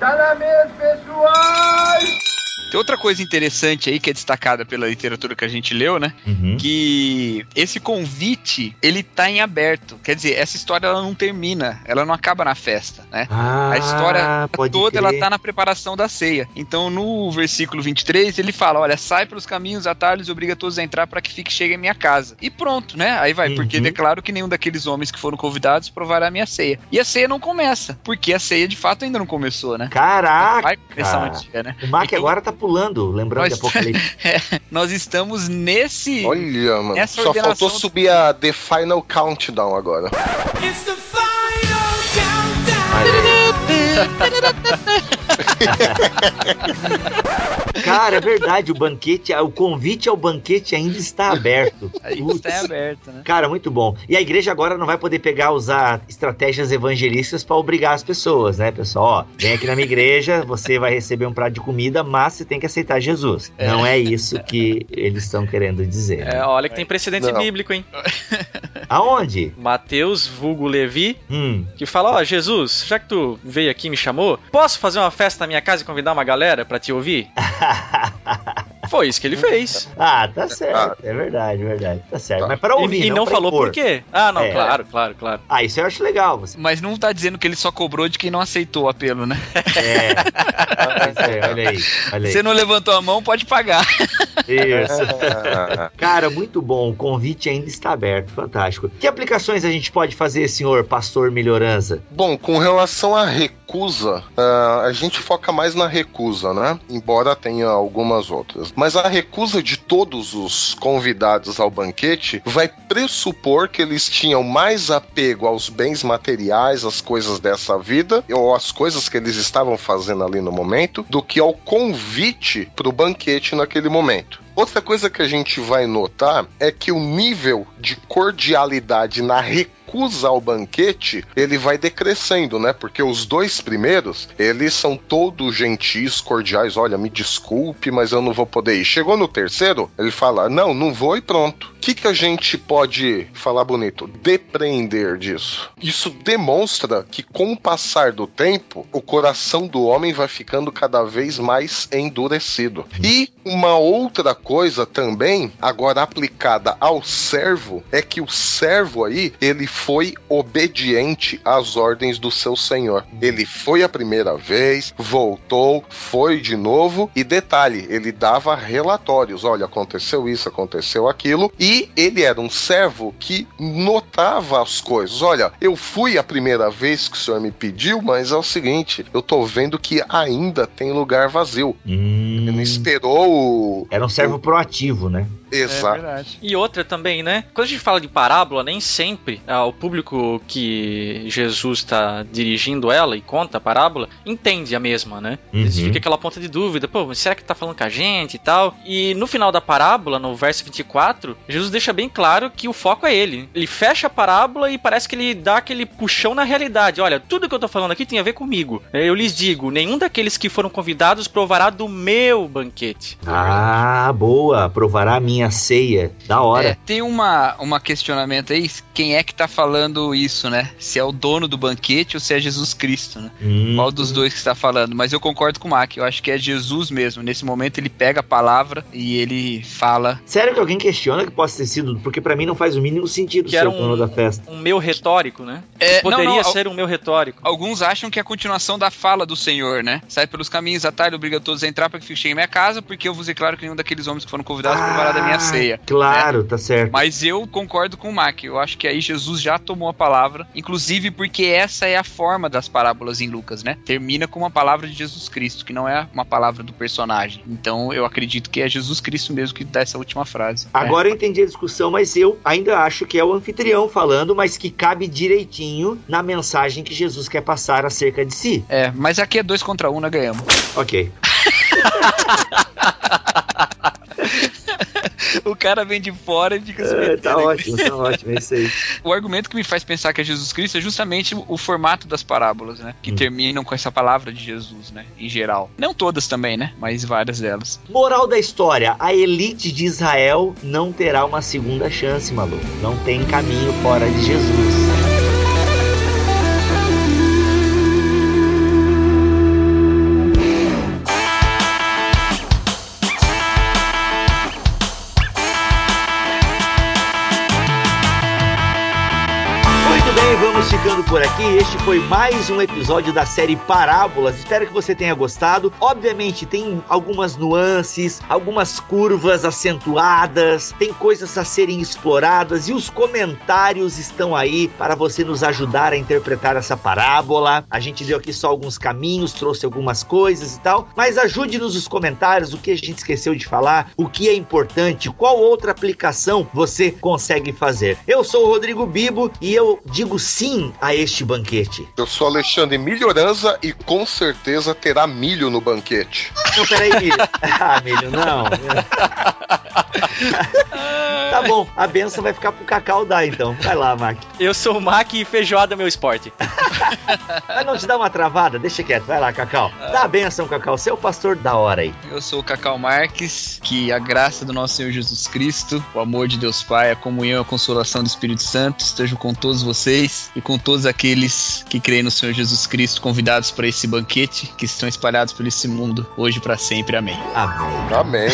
Tá na mesa, pessoal. Tem outra coisa interessante aí que é destacada pela literatura que a gente leu, né? Uhum. Que esse convite, ele tá em aberto. Quer dizer, essa história ela não termina, ela não acaba na festa, né? Ah, A história toda crer. ela tá na preparação da ceia. Então, no versículo 23, ele fala: Olha, sai pelos caminhos, atalhos e obriga todos a entrar para que fique chegue em minha casa. E pronto, né? Aí vai, porque Uhum. declaro que nenhum daqueles homens que foram convidados provará a minha ceia. E a ceia não começa, porque a ceia de fato ainda não começou, né? Caraca! Vai começar um dia, né? O Mac Então, agora tá pulando, lembrando Nós- de Apocalipse. Nós estamos nesse. Olha, mano. Só ordenação faltou subir a The Final Countdown agora. Cara, é verdade, o banquete, o convite ao banquete ainda está aberto. Putz. está aberto, né? Cara, muito bom. E a igreja agora não vai poder pegar, usar estratégias evangelísticas para obrigar as pessoas, né, pessoal? Ó, vem aqui na minha igreja, você vai receber um prato de comida, mas você tem que aceitar Jesus. Não é isso que eles estão querendo dizer. É, olha que tem precedente Não. bíblico, hein? Aonde? Mateus, vulgo Levi, Hum, que fala: Ó, Jesus, já que tu veio aqui e me chamou, posso fazer uma festa na minha casa e convidar uma galera pra te ouvir? Foi isso que ele fez. ah, tá certo. É verdade, verdade. Tá certo. Mas para E- ouvir, e, não, pra falou impor. por quê? Ah, não, É. claro, claro, claro. Ah, isso eu acho legal. Você... Mas não tá dizendo que ele só cobrou de quem não aceitou o apelo, né? É. É, olha aí, olha aí. Você não levantou a mão, pode pagar. Isso. Cara, muito bom. O convite ainda está aberto. Fantástico. Que aplicações a gente pode fazer, senhor pastor Melhorança? Bom, com relação à recusa, ah, a gente foca mais na recusa, né? Embora tenha algumas outras. Mas a recusa de todos os convidados ao banquete vai pressupor que eles tinham mais apego aos bens materiais, às coisas dessa vida, ou às coisas que eles estavam fazendo ali no momento, do que ao convite para o banquete naquele momento. Outra coisa que a gente vai notar é que o nível de cordialidade na recusa ao banquete, ele vai decrescendo, né? Porque os dois primeiros, eles são todos gentis, cordiais. Olha, me desculpe, mas eu não vou poder ir. Chegou no terceiro, ele fala: Não, não vou e pronto. Que, que a gente pode falar bonito? Depreender disso. Isso demonstra que, com o passar do tempo, o coração do homem vai ficando cada vez mais endurecido. E uma outra coisa também, agora aplicada ao servo, é que o servo aí, ele foi obediente às ordens do seu senhor. Ele foi a primeira vez, voltou, foi de novo, e detalhe, ele dava relatórios: olha, aconteceu isso, aconteceu aquilo, e ele era um servo que notava as coisas. Olha, eu fui a primeira vez que o senhor me pediu, mas é o seguinte, eu tô vendo que ainda tem lugar vazio. Hum, Ele não esperou o. era um servo proativo, né? Exato. E outra também, né? Quando a gente fala de parábola, nem sempre ah, o público que Jesus está dirigindo ela e conta a parábola entende a mesma, né? Uhum. Fica aquela ponta de dúvida, pô, mas será que tá falando com a gente e tal? E no final da parábola, no verso 24, Jesus deixa bem claro que o foco é ele. Ele fecha a parábola e parece que ele dá aquele puxão na realidade. Olha, tudo que eu tô falando aqui tem a ver comigo. Eu lhes digo, nenhum daqueles que foram convidados provará do meu banquete. Ah, boa. Provará a minha ceia. Da hora. É, tem uma, uma questionamento aí, quem é que tá falando isso, né? Se é o dono do banquete ou se é Jesus Cristo, né? Hum. Qual dos dois que está falando? Mas eu concordo com o Mac, eu acho que é Jesus mesmo. Nesse momento ele pega a palavra e ele fala. Sério que alguém questiona que possa ter sido? Porque pra mim não faz o mínimo sentido Que ser era o dono um, da festa. um meu retórico, né? É, não, Poderia não, al- ser um meu retórico. Alguns acham que é a continuação da fala do Senhor, né? Sai pelos caminhos, atalho, obriga todos a entrar para que fique cheio em minha casa, porque eu vos declaro que nenhum daqueles homens que foram convidados provará da minha ceia. Claro, tá certo. Mas eu concordo com o Mac. Eu acho que aí Jesus já tomou a palavra, inclusive porque essa é a forma das parábolas em Lucas, né? Termina com uma palavra de Jesus Cristo, que não é uma palavra do personagem. Então eu acredito que é Jesus Cristo mesmo que dá essa última frase. Agora eu entendi a discussão, mas eu ainda acho que é o anfitrião falando, mas que cabe direitinho na mensagem que Jesus quer passar acerca de si. É, é, mas aqui é dois contra um, nós ganhamos. Ok. o cara vem de fora e fica se É, metendo tá ótimo, tá ótimo, é isso aí. O argumento que me faz pensar que é Jesus Cristo é justamente o, o formato das parábolas, né? Que Hum. terminam com essa palavra de Jesus, né? Em geral. Não todas também, né? Mas várias delas. Moral da história: a elite de Israel não terá uma segunda chance, maluco. Não tem caminho fora de Jesus. Bem, vamos ficando por aqui. Este foi mais um episódio da série Parábolas. Espero que você tenha gostado. Obviamente, tem algumas nuances, algumas curvas acentuadas, tem coisas a serem exploradas e os comentários estão aí para você nos ajudar a interpretar essa parábola. A gente deu aqui só alguns caminhos, trouxe algumas coisas e tal, mas ajude-nos nos comentários o que a gente esqueceu de falar, o que é importante, qual outra aplicação você consegue fazer. Eu sou o Rodrigo Bibo e eu digo sim a este banquete. Eu sou Alexandre Milhoranza e com certeza terá milho no banquete. Não, peraí, Milho. Ah, Milho, não. tá bom, a benção vai ficar pro Cacau dar então. Vai lá, Mac. Eu sou o Mac e feijoada é meu esporte. Mas não te dá uma travada? Deixa quieto, vai lá, Cacau. Dá a benção, Cacau. Você é o pastor da hora aí. Eu sou o Cacau Marques, que a graça do nosso Senhor Jesus Cristo, o amor de Deus Pai, a comunhão e a consolação do Espírito Santo estejam com todos vocês e com todos aqueles que creem no Senhor Jesus Cristo, convidados para esse banquete que estão espalhados por esse mundo, hoje e para sempre. Amém. Amém. Amém.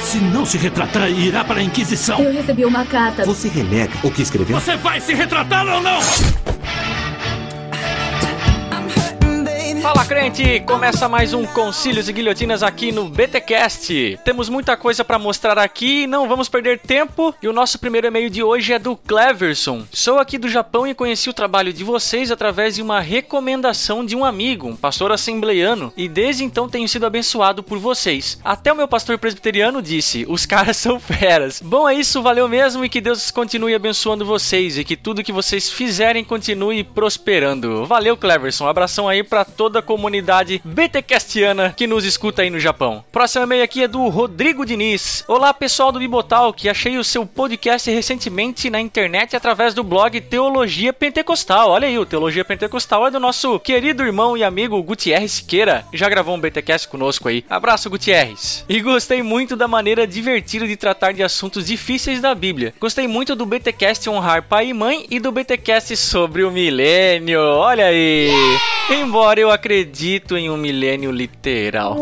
Se não se retratar, irá para a Inquisição. Eu recebi uma carta. Você renega o que escreveu? Você vai se retratar ou não? Fala crente, começa mais um Concílios e Guilhotinas aqui no BTcast. Temos muita coisa pra mostrar aqui, não vamos perder tempo. E o nosso primeiro e-mail de hoje é do Cleverson. Sou aqui do Japão e conheci o trabalho de vocês através de uma recomendação de um amigo, um pastor assembleiano, e desde então tenho sido abençoado por vocês. Até o meu pastor presbiteriano disse: "Os caras são feras". Bom, é isso, valeu mesmo e que Deus continue abençoando vocês e que tudo que vocês fizerem continue prosperando. Valeu, Cleverson. Um abração aí pra toda toda a comunidade BTcastiana que nos escuta aí no Japão. Próximo e-mail aqui é do Rodrigo Diniz. Olá, pessoal do Bibotal, que achei o seu podcast recentemente na internet através do blog Teologia Pentecostal. Olha aí, o Teologia Pentecostal é do nosso querido irmão e amigo Gutierrez Siqueira. Já gravou um BTcast conosco aí. Abraço, Gutierrez. E gostei muito da maneira divertida de tratar de assuntos difíceis da Bíblia. Gostei muito do BTcast honrar pai e mãe e do BTcast sobre o milênio. Olha aí. Embora eu acredito em um milênio literal.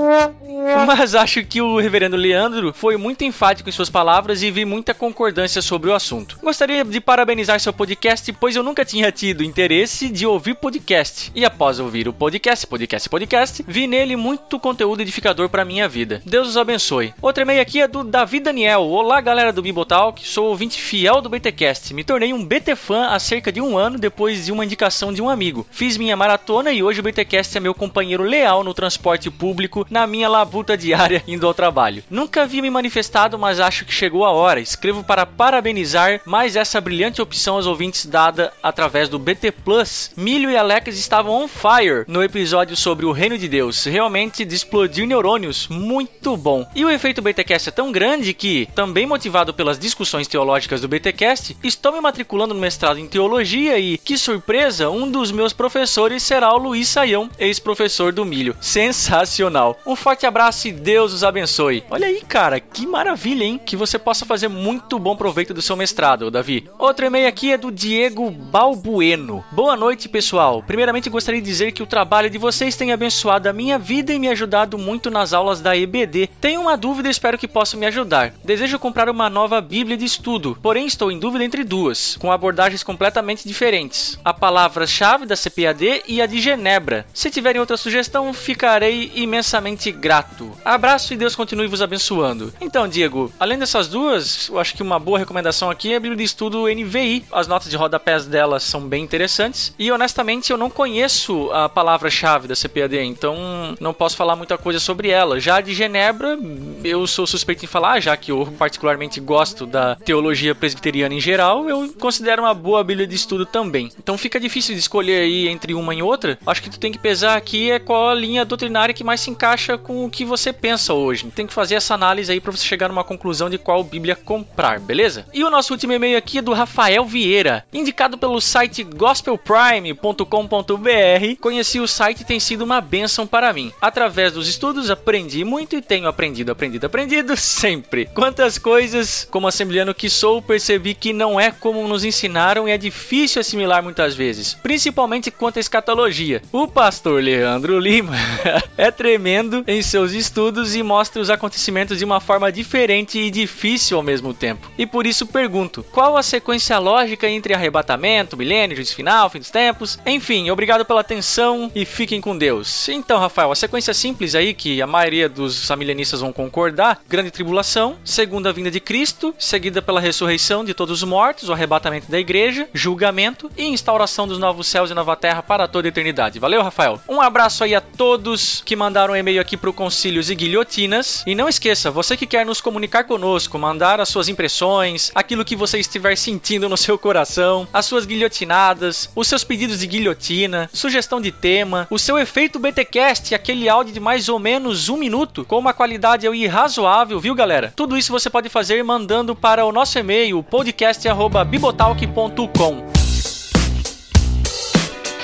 Mas acho que o reverendo Leandro foi muito enfático em suas palavras e vi muita concordância sobre o assunto. Gostaria de parabenizar seu podcast, pois eu nunca tinha tido interesse de ouvir podcast. E após ouvir o podcast, podcast, podcast, vi nele muito conteúdo edificador para minha vida. Deus os abençoe. Outro e-mail aqui é do Davi Daniel. Olá, galera do Bibotalk. Sou ouvinte fiel do BTcast. Me tornei um BT fã há cerca de um ano depois de uma indicação de um amigo. Fiz minha maratona e hoje o BTcast é meu companheiro leal no transporte público na minha labuta diária indo ao trabalho. Nunca havia me manifestado, mas acho que chegou a hora. Escrevo para parabenizar mais essa brilhante opção aos ouvintes dada através do BT Plus. Milho e Alex estavam on fire no episódio sobre o reino de Deus. Realmente de neurônios. Muito bom. E o efeito BTcast é tão grande que, também motivado pelas discussões teológicas do BTcast, estou me matriculando no mestrado em teologia e, que surpresa, um dos meus professores será o Luiz Saião, ex-professor do Milho. Sensacional. Um forte abraço e Deus os abençoe. Olha aí, cara, que maravilha, hein? Que você possa fazer muito bom proveito do seu mestrado, Davi. Outro e-mail aqui é do Diego Balbueno. Boa noite, pessoal. Primeiramente, gostaria de dizer que o trabalho de vocês tem abençoado a minha vida e me ajudado muito nas aulas da EBD. Tenho uma dúvida e espero que possam me ajudar. Desejo comprar uma nova Bíblia de estudo, porém estou em dúvida entre duas, com abordagens completamente diferentes. A palavra-chave da CPAD e a de Genebra. Se tiverem outra sugestão, ficarei imensamente grato. Abraço e Deus continue vos abençoando. Então, Diego, além dessas duas, eu acho que uma boa recomendação aqui é a Bíblia de Estudo NVI. As notas de rodapés dela são bem interessantes. E honestamente, eu não conheço a palavra-chave da CPAD, então não posso falar muita coisa sobre ela. Já de Genebra, eu sou suspeito em falar, já que eu particularmente gosto da teologia presbiteriana em geral, eu considero uma boa Bíblia de Estudo também. Então fica difícil de escolher aí entre uma e outra. Acho que tu tem que pesar aqui é qual a linha doutrinária que mais se encaixa com o que você pensa hoje. Tem que fazer essa análise aí para você chegar numa conclusão de qual Bíblia comprar, beleza? E o nosso último e-mail aqui é do Rafael Vieira, indicado pelo site gospelprime.com.br. Conheci o site e tem sido uma bênção para mim. Através dos estudos aprendi muito e tenho aprendido, aprendido, aprendido sempre. Quantas coisas, como assembleano que sou, percebi que não é como nos ensinaram e é difícil assimilar muitas vezes, principalmente quanto à escatologia. O pastor Leandro Lima é tremendo em seus estudos e mostra os acontecimentos de uma forma diferente e difícil ao mesmo tempo. E por isso pergunto: qual a sequência lógica entre arrebatamento, milênio, juízo final, fim dos tempos? Enfim, obrigado pela atenção e fiquem com Deus. Então, Rafael, a sequência simples aí que a maioria dos amilenistas vão concordar: grande tribulação, segunda vinda de Cristo, seguida pela ressurreição de todos os mortos, o arrebatamento da igreja, julgamento e instauração dos novos céus e nova terra para toda a eternidade. Valeu, Rafael. Um abraço aí a todos que mandaram um e-mail aqui pro Concílios e Guilhotinas. E não esqueça, você que quer nos comunicar conosco, mandar as suas impressões, aquilo que você estiver sentindo no seu coração, as suas guilhotinadas, os seus pedidos de guilhotina, sugestão de tema, o seu efeito BTcast, aquele áudio de mais ou menos um minuto, com uma qualidade aí razoável, viu galera? Tudo isso você pode fazer mandando para o nosso e-mail podcast@bibotalk.com.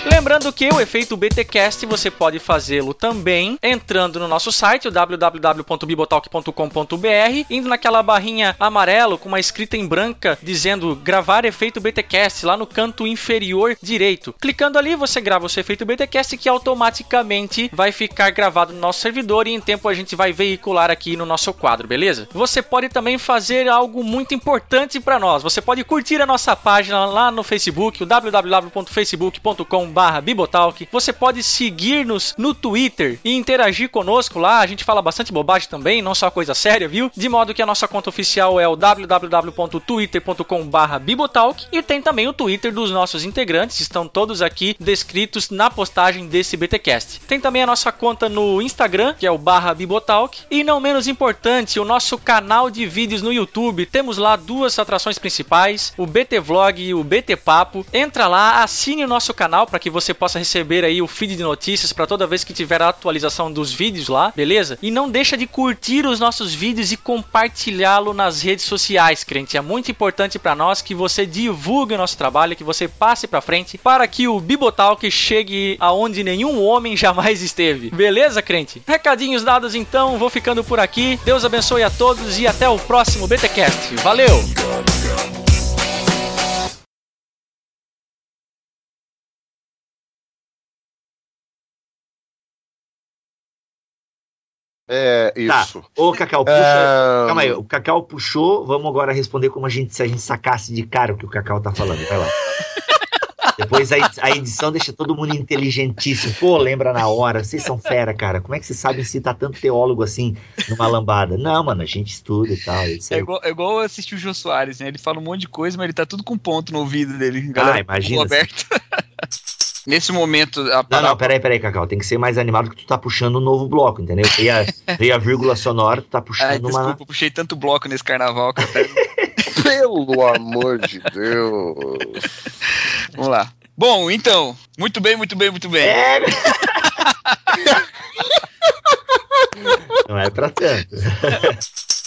Lembrando que o efeito BTcast você pode fazê-lo também entrando no nosso site www.bibotalk.com.br, indo naquela barrinha amarelo com uma escrita em branca dizendo gravar efeito BTcast lá no canto inferior direito. Clicando ali, você grava o seu efeito BTcast que automaticamente vai ficar gravado no nosso servidor e em tempo a gente vai veicular aqui no nosso quadro, beleza? Você pode também fazer algo muito importante para nós. Você pode curtir a nossa página lá no Facebook, www.facebook.com barra Bibotalk. Você pode seguir-nos no Twitter e interagir conosco lá. A gente fala bastante bobagem também, não só coisa séria, viu? De modo que a nossa conta oficial é o www.twitter.com barra Bibotalk e tem também o Twitter dos nossos integrantes, estão todos aqui descritos na postagem desse BTcast. Tem também a nossa conta no Instagram, que é o barra Bibotalk, e não menos importante, o nosso canal de vídeos no YouTube. Temos lá duas atrações principais, o BT Vlog e o BT Papo. Entra lá, assine o nosso canal para que você possa receber aí o feed de notícias para toda vez que tiver a atualização dos vídeos lá, beleza? E não deixa de curtir os nossos vídeos e compartilhá-lo nas redes sociais, crente. É muito importante para nós que você divulgue o nosso trabalho, que você passe para frente para que o Bibotalk chegue aonde nenhum homem jamais esteve. Beleza, crente? Recadinhos dados então, vou ficando por aqui. Deus abençoe a todos e até o próximo BTcast. Valeu. É, Tá. isso. Ô, Cacau, puxa. É, Calma aí, o Cacau puxou. Vamos agora responder como a gente, se a gente sacasse de cara o que o Cacau tá falando. Vai lá. Depois a, edi- a edição deixa todo mundo inteligentíssimo. Pô, lembra na hora. Vocês são fera, cara. Como é que vocês sabem citar tanto teólogo assim numa lambada? Não, mano, a gente estuda e tal. É aí. igual, é igual assistir o Jô Soares, né? Ele fala um monte de coisa, mas ele tá tudo com ponto no ouvido dele. Ah, Galera, imagina. Roberto. Nesse momento, a Não, não, peraí, peraí, Cacau. Tem que ser mais animado que tu tá puxando um novo bloco, entendeu? Veio a, a vírgula sonora, tu tá Ai, puxando uma. desculpa, eu puxei tanto bloco nesse carnaval que até- Pelo amor de Deus. Vamos lá. Bom, então, muito bem, muito bem, muito bem. É. Não é pra tanto.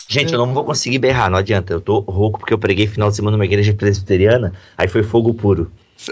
Gente, eu não vou conseguir berrar, não adianta. Eu tô rouco porque eu preguei final de semana numa igreja presbiteriana, aí foi fogo puro.